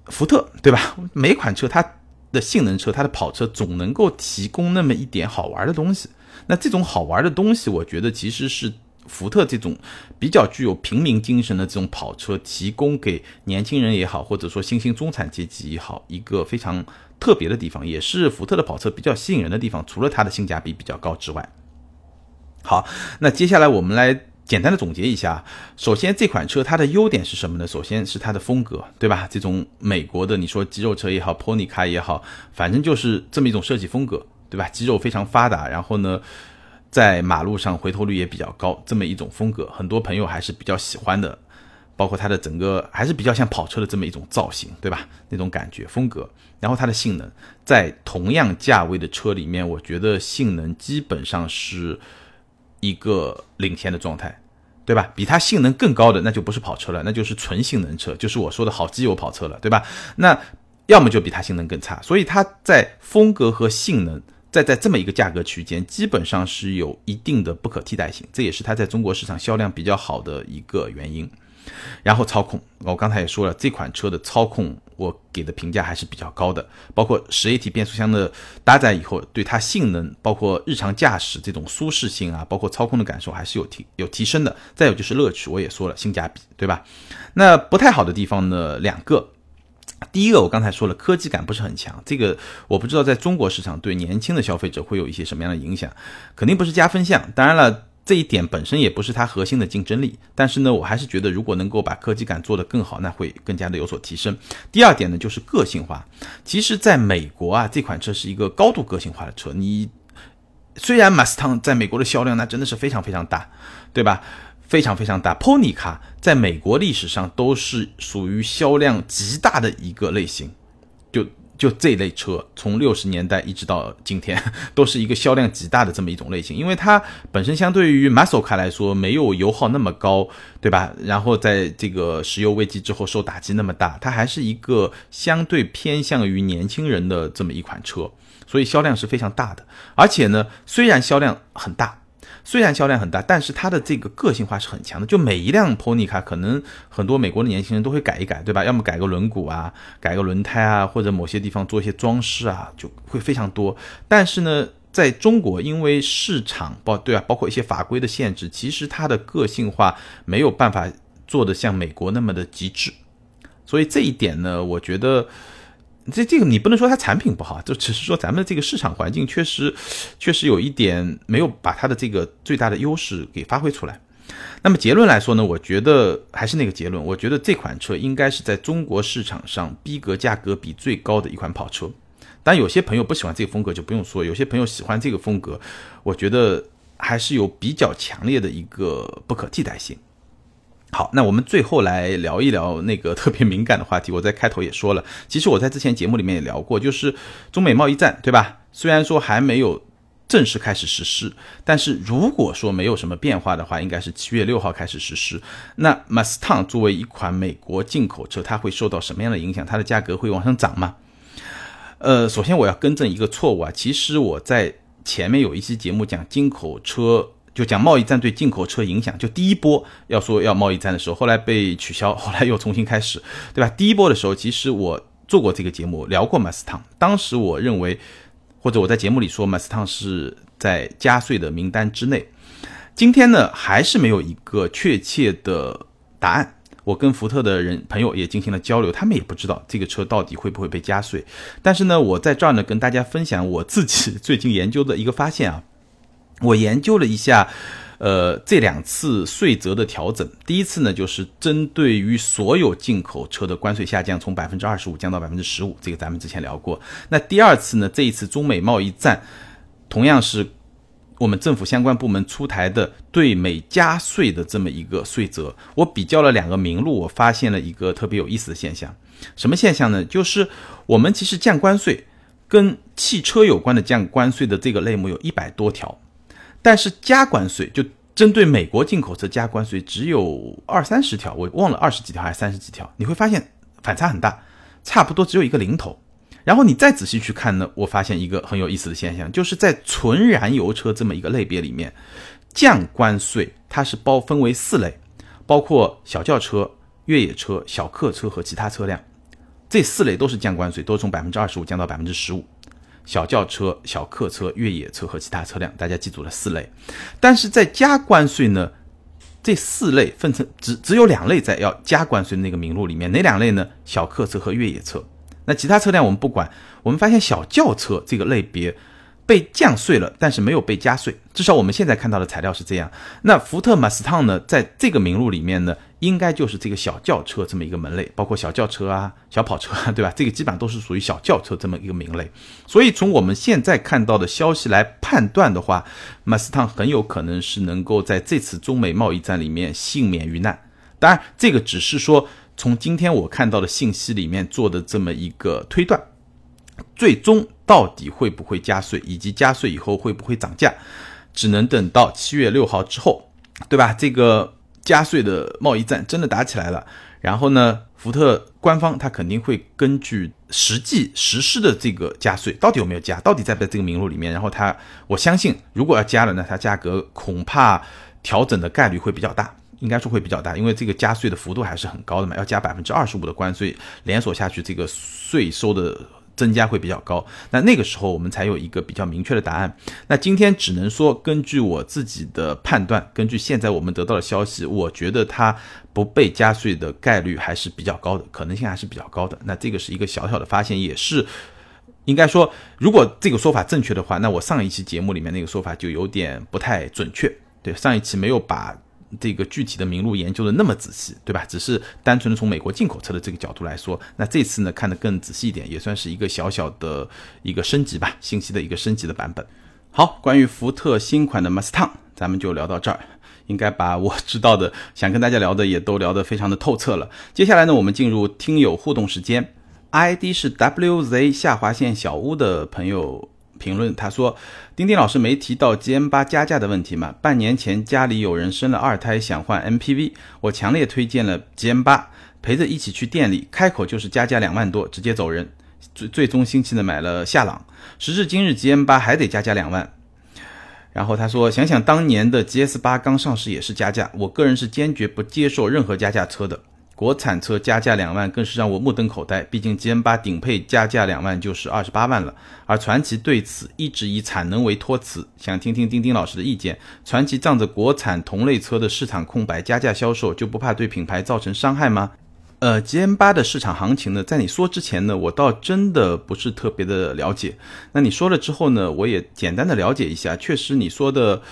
福特对吧？每款车它的性能车、它的跑车总能够提供那么一点好玩的东西。那这种好玩的东西，我觉得其实是。福特这种比较具有平民精神的这种跑车，提供给年轻人也好，或者说新兴中产阶级也好，一个非常特别的地方，也是福特的跑车比较吸引人的地方。除了它的性价比比较高之外，好，那接下来我们来简单的总结一下。首先，这款车它的优点是什么呢？首先是它的风格，对吧？这种美国的，你说肌肉车也好，pony 卡也好，反正就是这么一种设计风格，对吧？肌肉非常发达，然后呢？在马路上回头率也比较高，这么一种风格，很多朋友还是比较喜欢的。包括它的整个还是比较像跑车的这么一种造型，对吧？那种感觉风格，然后它的性能，在同样价位的车里面，我觉得性能基本上是一个领先的状态，对吧？比它性能更高的那就不是跑车了，那就是纯性能车，就是我说的好基友跑车了，对吧？那要么就比它性能更差，所以它在风格和性能。在在这么一个价格区间，基本上是有一定的不可替代性，这也是它在中国市场销量比较好的一个原因。然后操控，我刚才也说了，这款车的操控我给的评价还是比较高的，包括十 AT 变速箱的搭载以后，对它性能，包括日常驾驶这种舒适性啊，包括操控的感受还是有提有提升的。再有就是乐趣，我也说了性价比，对吧？那不太好的地方呢，两个。第一个，我刚才说了，科技感不是很强，这个我不知道在中国市场对年轻的消费者会有一些什么样的影响，肯定不是加分项。当然了，这一点本身也不是它核心的竞争力，但是呢，我还是觉得如果能够把科技感做得更好，那会更加的有所提升。第二点呢，就是个性化。其实，在美国啊，这款车是一个高度个性化的车。你虽然 Mustang 在美国的销量那真的是非常非常大，对吧？非常非常大，Pony 卡在美国历史上都是属于销量极大的一个类型，就这类车，从六十年代一直到今天，都是一个销量极大的这么一种类型，因为它本身相对于 Muscle 卡来说没有油耗那么高，对吧？然后在这个石油危机之后受打击那么大，它还是一个相对偏向于年轻人的这么一款车，所以销量是非常大的。而且呢，虽然销量很大。虽然销量很大，但是它的这个个性化是很强的。就每一辆 Pony 卡，可能很多美国的年轻人都会改一改，对吧？要么改个轮毂啊，改个轮胎啊，或者某些地方做一些装饰啊，就会非常多。但是呢，在中国，因为市场包对啊，包括一些法规的限制，其实它的个性化没有办法做的像美国那么的极致。所以这一点呢，我觉得。这这个你不能说它产品不好，就只是说咱们这个市场环境确实确实有一点没有把它的这个最大的优势给发挥出来。那么结论来说呢，我觉得还是那个结论，我觉得这款车应该是在中国市场上逼格价格比最高的一款跑车。但有些朋友不喜欢这个风格就不用说，有些朋友喜欢这个风格，我觉得还是有比较强烈的一个不可替代性。好，那我们最后来聊一聊那个特别敏感的话题。我在开头也说了，其实我在之前节目里面也聊过，就是中美贸易战，对吧？虽然说还没有正式开始实施。但是如果说没有什么变化的话，应该是七月六号开始实施。那 Mustang 作为一款美国进口车，它会受到什么样的影响？它的价格会往上涨吗？呃，首先我要更正一个错误啊，其实我在前面有一期节目讲进口车，就讲贸易战对进口车影响，就第一波要说要贸易战的时候，后来被取消，后来又重新开始，对吧？第一波的时候，其实我做过这个节目，聊过 Mustang，当时我认为。或者我在节目里说，m u s t a n g 是在加税的名单之内。今天呢，还是没有一个确切的答案。我跟福特的人朋友也进行了交流，他们也不知道这个车到底会不会被加税。但是呢，我在这儿呢，跟大家分享我自己最近研究的一个发现啊，我研究了一下。呃，这两次税则的调整，第一次呢，就是针对于所有进口车的关税下降，从百分之二十五降到百分之十五，这个咱们之前聊过。那第二次呢，这一次中美贸易战，同样是我们政府相关部门出台的对美加税的这么一个税则。我比较了两个名录，我发现了一个特别有意思的现象。什么现象呢？就是我们其实降关税跟汽车有关的降关税的这个类目有一百多条。但是加关税就针对美国进口车加关税只有二三十条，我忘了二十几条还是三十几条，你会发现反差很大，差不多只有一个零头。然后你再仔细去看呢，我发现一个很有意思的现象，就是在纯燃油车这么一个类别里面，降关税它是包分为四类，包括小轿车、越野车、小客车和其他车辆，这四类都是降关税，都是从百分之二十五降到百分之十五。小轿车、小客车、越野车和其他车辆，大家记住了四类。但是在加关税呢，这四类分成只只有两类在要加关税那个名录里面，哪两类呢？小客车和越野车。那其他车辆我们不管。我们发现小轿车这个类别。被降税了，但是没有被加税，至少我们现在看到的材料是这样。那福特 Mustang 呢，在这个名录里面呢，应该就是这个小轿车这么一个门类，包括小轿车啊、小跑车啊，对吧？这个基本上都是属于小轿车这么一个名类。所以从我们现在看到的消息来判断的话，Mustang 很有可能是能够在这次中美贸易战里面幸免于难。当然，这个只是说从今天我看到的信息里面做的这么一个推断。最终到底会不会加税，以及加税以后会不会涨价，只能等到七月六号之后，对吧？这个加税的贸易战真的打起来了，然后呢，福特官方他肯定会根据实际实施的这个加税，到底有没有加，到底在不在这个名录里面，然后他，我相信如果要加了，那它价格恐怕调整的概率会比较大，应该说会比较大，因为这个加税的幅度还是很高的嘛，要加百分之二十五的关税，连锁下去，这个税收的。增加会比较高，那那个时候我们才有一个比较明确的答案。那今天只能说根据我自己的判断，根据现在我们得到的消息，我觉得它不被加税的概率还是比较高的，可能性还是比较高的。那这个是一个小小的发现，也是应该说，如果这个说法正确的话，那我上一期节目里面那个说法就有点不太准确。对，上一期没有把。这个具体的名录研究的那么仔细，对吧？只是单纯的从美国进口车的这个角度来说，那这次呢看得更仔细一点，也算是一个小小的一个升级吧，信息的一个升级的版本。好，关于福特新款的 Mustang，咱们就聊到这儿，应该把我知道的想跟大家聊的也都聊得非常的透彻了。接下来呢，我们进入听友互动时间，ID 是 WZ 下划线小屋的朋友。评论他说：“丁丁老师没提到 GM 八加价的问题吗？半年前家里有人生了二胎，想换 MPV，我强烈推荐了 GM 八，陪着一起去店里，开口就是加价两万多，直接走人。最最终心气的买了夏朗，时至今日 GM 八还得加价两万。然后他说，想想当年的 GS 八刚上市也是加价，我个人是坚决不接受任何加价车的。”国产车加价两万，更是让我目瞪口呆。毕竟 G M 八顶配加价两万就是二十八万了，而传祺对此一直以产能为托词。想听听丁丁老师的意见。传祺仗着国产同类车的市场空白加价销售，就不怕对品牌造成伤害吗？呃，G M 八的市场行情呢，在你说之前呢，我倒真的不是特别的了解。那你说了之后呢，我也简单的了解一下，确实你说的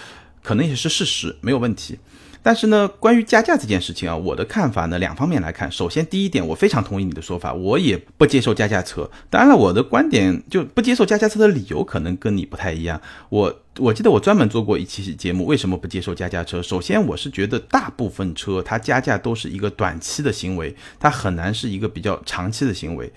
可能也是事实，没有问题。但是呢，关于加价这件事情啊，我的看法呢，两方面来看。首先，第一点，我非常同意你的说法，我也不接受加价车。当然了，我的观点就不接受加价车的理由可能跟你不太一样。我我记得我专门做过一期节目，为什么不接受加价车？首先，我是觉得大部分车它加价都是一个短期的行为，它很难是一个比较长期的行为。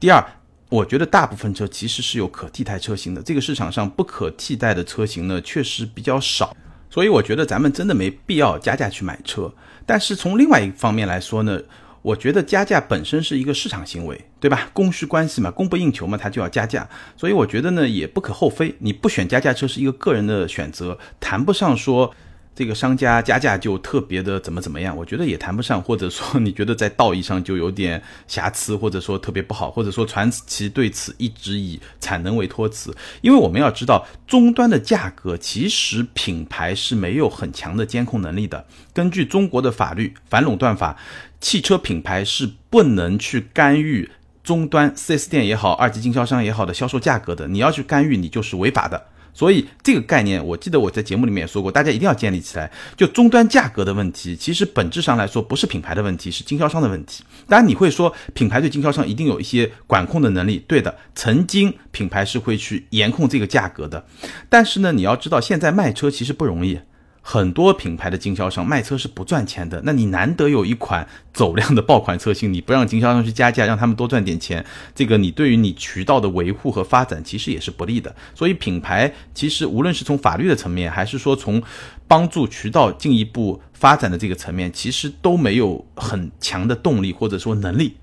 第二，我觉得大部分车其实是有可替代车型的，这个市场上不可替代的车型呢确实比较少，所以我觉得咱们真的没必要加价去买车。但是从另外一方面来说呢，我觉得加价本身是一个市场行为，对吧？供需关系嘛，供不应求嘛，它就要加价。所以我觉得呢也不可厚非，你不选加价车是一个个人的选择，谈不上说。这个商家加价就特别的怎么怎么样，我觉得也谈不上，或者说你觉得在道义上就有点瑕疵，或者说特别不好，或者说传奇对此一直以产能为托词，因为我们要知道终端的价格其实品牌是没有很强的监控能力的。根据中国的法律反垄断法，汽车品牌是不能去干预终端 4S 店也好，二级经销商也好的销售价格的，你要去干预，你就是违法的。所以这个概念，我记得我在节目里面也说过，大家一定要建立起来。就终端价格的问题，其实本质上来说不是品牌的问题，是经销商的问题。当然你会说，品牌对经销商一定有一些管控的能力，对的，曾经品牌是会去严控这个价格的。但是呢，你要知道，现在卖车其实不容易。很多品牌的经销商卖车是不赚钱的，那你难得有一款走量的爆款车型，你不让经销商去加价，让他们多赚点钱，这个你对于你渠道的维护和发展其实也是不利的。所以品牌其实无论是从法律的层面，还是说从帮助渠道进一步发展的这个层面，其实都没有很强的动力或者说能力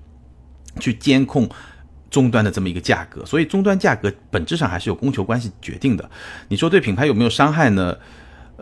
去监控终端的这么一个价格。所以终端价格本质上还是有供求关系决定的。你说对品牌有没有伤害呢？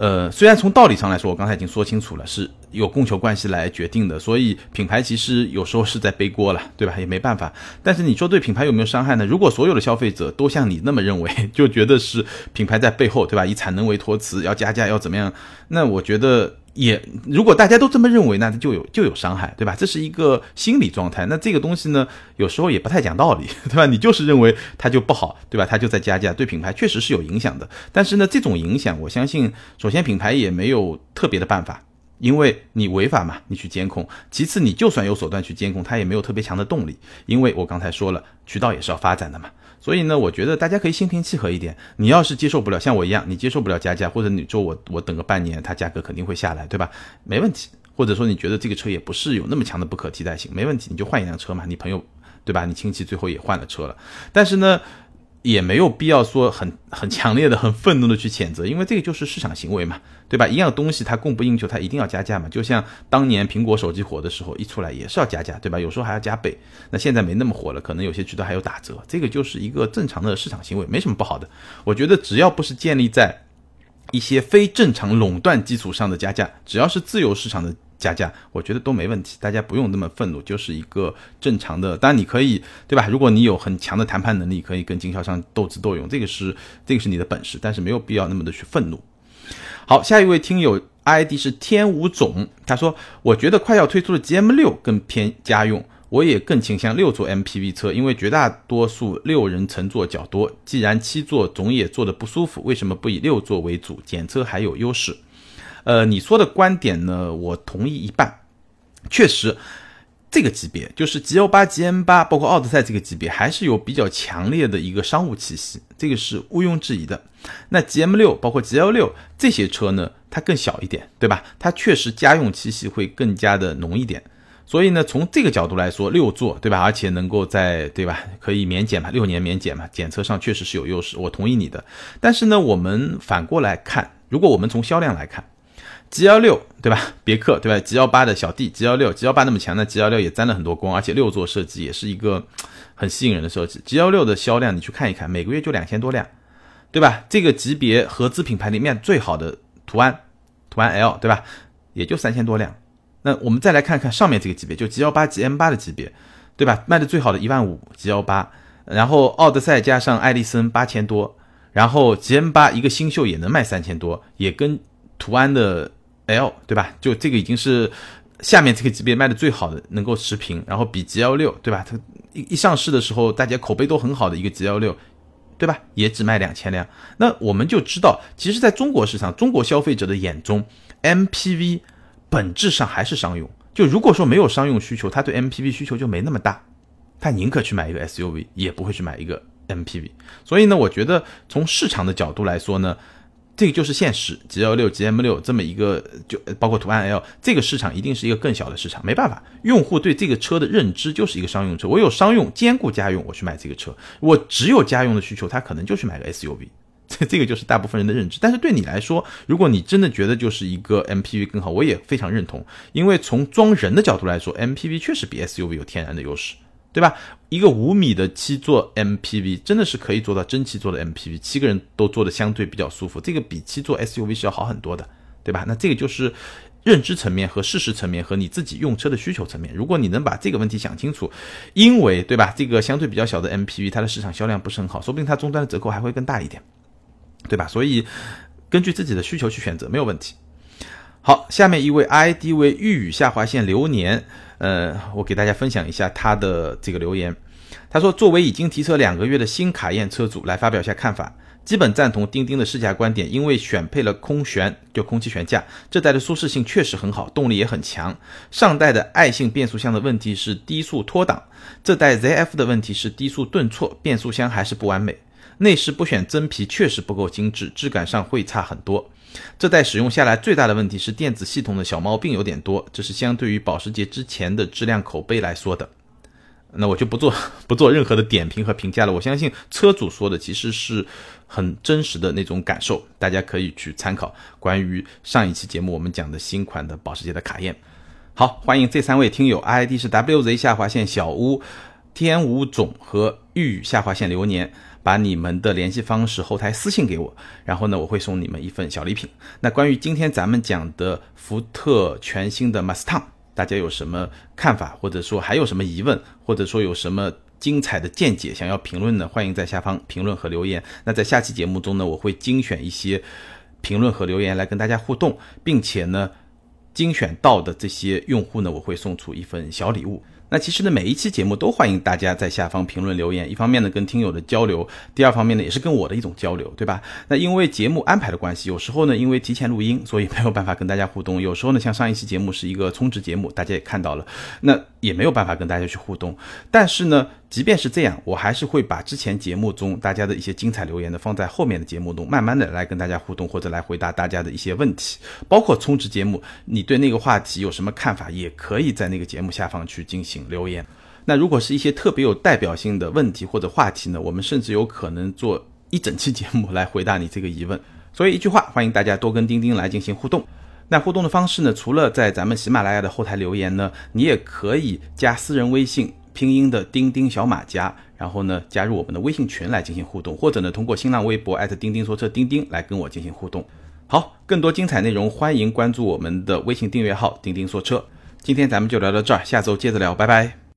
呃，虽然从道理上来说，我刚才已经说清楚了，是有供求关系来决定的，所以品牌其实有时候是在背锅了，对吧？也没办法。但是你说对品牌有没有伤害呢？如果所有的消费者都像你那么认为，就觉得是品牌在背后，对吧？以产能为托词，要加价，要怎么样？那我觉得。也，如果大家都这么认为，那就有就有伤害，对吧？这是一个心理状态。那这个东西呢，有时候也不太讲道理，对吧？你就是认为它就不好，对吧？它就在加价，对品牌确实是有影响的。但是呢，这种影响，我相信，首先品牌也没有特别的办法，因为你违法嘛，你去监控；其次，你就算有手段去监控，它也没有特别强的动力，因为我刚才说了，渠道也是要发展的嘛。所以呢，我觉得大家可以心平气和一点。你要是接受不了，像我一样，你接受不了加价，或者你说我我等个半年，它价格肯定会下来，对吧？没问题。或者说你觉得这个车也不是有那么强的不可替代性，没问题，你就换一辆车嘛。你朋友，对吧？你亲戚最后也换了车了，但是呢。也没有必要说很很强烈的、很愤怒的去谴责，因为这个就是市场行为嘛，对吧？一样东西它供不应求，它一定要加价嘛。就像当年苹果手机火的时候，一出来也是要加价，对吧？有时候还要加倍。那现在没那么火了，可能有些渠道还有打折，这个就是一个正常的市场行为，没什么不好的。我觉得只要不是建立在一些非正常垄断基础上的加价，只要是自由市场的。加价，我觉得都没问题，大家不用那么愤怒，就是一个正常的。当然你可以，对吧？如果你有很强的谈判能力，可以跟经销商斗智斗勇，这个是这个是你的本事，但是没有必要那么的去愤怒。好，下一位听友 ID 是天无总，他说：“我觉得快要推出的 GM 六更偏家用，我也更倾向六座 MPV 车，因为绝大多数六人乘坐较多。既然七座总也坐得不舒服，为什么不以六座为主？检测还有优势。”呃，你说的观点呢，我同意一半。确实，这个级别就是 G L 八、G M 八，包括奥德赛这个级别，还是有比较强烈的一个商务气息，这个是毋庸置疑的。那 G M 六，包括 G L 六这些车呢，它更小一点，对吧？它确实家用气息会更加的浓一点。所以呢，从这个角度来说，六座，对吧？而且能够在，对吧？可以免检嘛，六年免检嘛，检测上确实是有优势，我同意你的。但是呢，我们反过来看，如果我们从销量来看，G 幺六对吧？别克对吧？G 幺八的小弟，G 幺六，G 幺八那么强，那 G 幺六也沾了很多光，而且六座设计也是一个很吸引人的设计。G 幺六的销量你去看一看，每个月就两千多辆，对吧？这个级别合资品牌里面最好的途安，途安 L 对吧？也就三千多辆。那我们再来看看上面这个级别，就 G 幺八、G M 八的级别，对吧？卖的最好的一万五 G 幺八，然后奥德赛加上艾力森八千多，然后 G M 八一个新秀也能卖三千多，也跟途安的。L 对吧？就这个已经是下面这个级别卖的最好的，能够持平，然后比 G L 六对吧？它一一上市的时候，大家口碑都很好的一个 G L 六，对吧？也只卖两千辆。那我们就知道，其实在中国市场，中国消费者的眼中，M P V 本质上还是商用。就如果说没有商用需求，他对 M P V 需求就没那么大，他宁可去买一个 S U V，也不会去买一个 M P V。所以呢，我觉得从市场的角度来说呢。这个就是现实，G L 六、G M 六这么一个，就包括途安 L 这个市场一定是一个更小的市场，没办法，用户对这个车的认知就是一个商用车，我有商用兼顾家用，我去买这个车，我只有家用的需求，他可能就去买个 S U V，这 这个就是大部分人的认知。但是对你来说，如果你真的觉得就是一个 M P V 更好，我也非常认同，因为从装人的角度来说，M P V 确实比 S U V 有天然的优势。对吧？一个五米的七座 MPV 真的是可以做到真七座的 MPV，七个人都坐的相对比较舒服，这个比七座 SUV 是要好很多的，对吧？那这个就是认知层面和事实层面和你自己用车的需求层面。如果你能把这个问题想清楚，因为对吧？这个相对比较小的 MPV 它的市场销量不是很好，说不定它终端的折扣还会更大一点，对吧？所以根据自己的需求去选择没有问题。好，下面一位 ID 为玉宇下划线流年。呃，我给大家分享一下他的这个留言。他说：“作为已经提车两个月的新卡宴车主，来发表一下看法。基本赞同钉钉的试驾观点，因为选配了空悬，就空气悬架，这代的舒适性确实很好，动力也很强。上代的爱信变速箱的问题是低速脱档，这代 ZF 的问题是低速顿挫，变速箱还是不完美。内饰不选真皮确实不够精致，质感上会差很多。”这代使用下来最大的问题是电子系统的小毛病有点多，这是相对于保时捷之前的质量口碑来说的。那我就不做 不做任何的点评和评价了。我相信车主说的其实是很真实的那种感受，大家可以去参考。关于上一期节目我们讲的新款的保时捷的卡宴，好，欢迎这三位听友，ID 是 WZ 下划线小屋、天无总和玉下划线流年。把你们的联系方式后台私信给我，然后呢，我会送你们一份小礼品。那关于今天咱们讲的福特全新的 Mustang，大家有什么看法，或者说还有什么疑问，或者说有什么精彩的见解想要评论的，欢迎在下方评论和留言。那在下期节目中呢，我会精选一些评论和留言来跟大家互动，并且呢，精选到的这些用户呢，我会送出一份小礼物。那其实呢，每一期节目都欢迎大家在下方评论留言，一方面呢跟听友的交流，第二方面呢也是跟我的一种交流，对吧？那因为节目安排的关系，有时候呢因为提前录音，所以没有办法跟大家互动；有时候呢像上一期节目是一个充值节目，大家也看到了，那也没有办法跟大家去互动。但是呢，即便是这样，我还是会把之前节目中大家的一些精彩留言呢放在后面的节目中，慢慢的来跟大家互动，或者来回答大家的一些问题。包括充值节目，你对那个话题有什么看法，也可以在那个节目下方去进行。留言，那如果是一些特别有代表性的问题或者话题呢？我们甚至有可能做一整期节目来回答你这个疑问。所以一句话，欢迎大家多跟钉钉来进行互动。那互动的方式呢？除了在咱们喜马拉雅的后台留言呢，你也可以加私人微信，拼音的钉钉小马甲，然后呢加入我们的微信群来进行互动，或者呢通过新浪微博艾特钉钉说车钉钉来跟我进行互动。好，更多精彩内容，欢迎关注我们的微信订阅号钉钉说车。今天咱们就聊到这儿，下周接着聊，拜拜。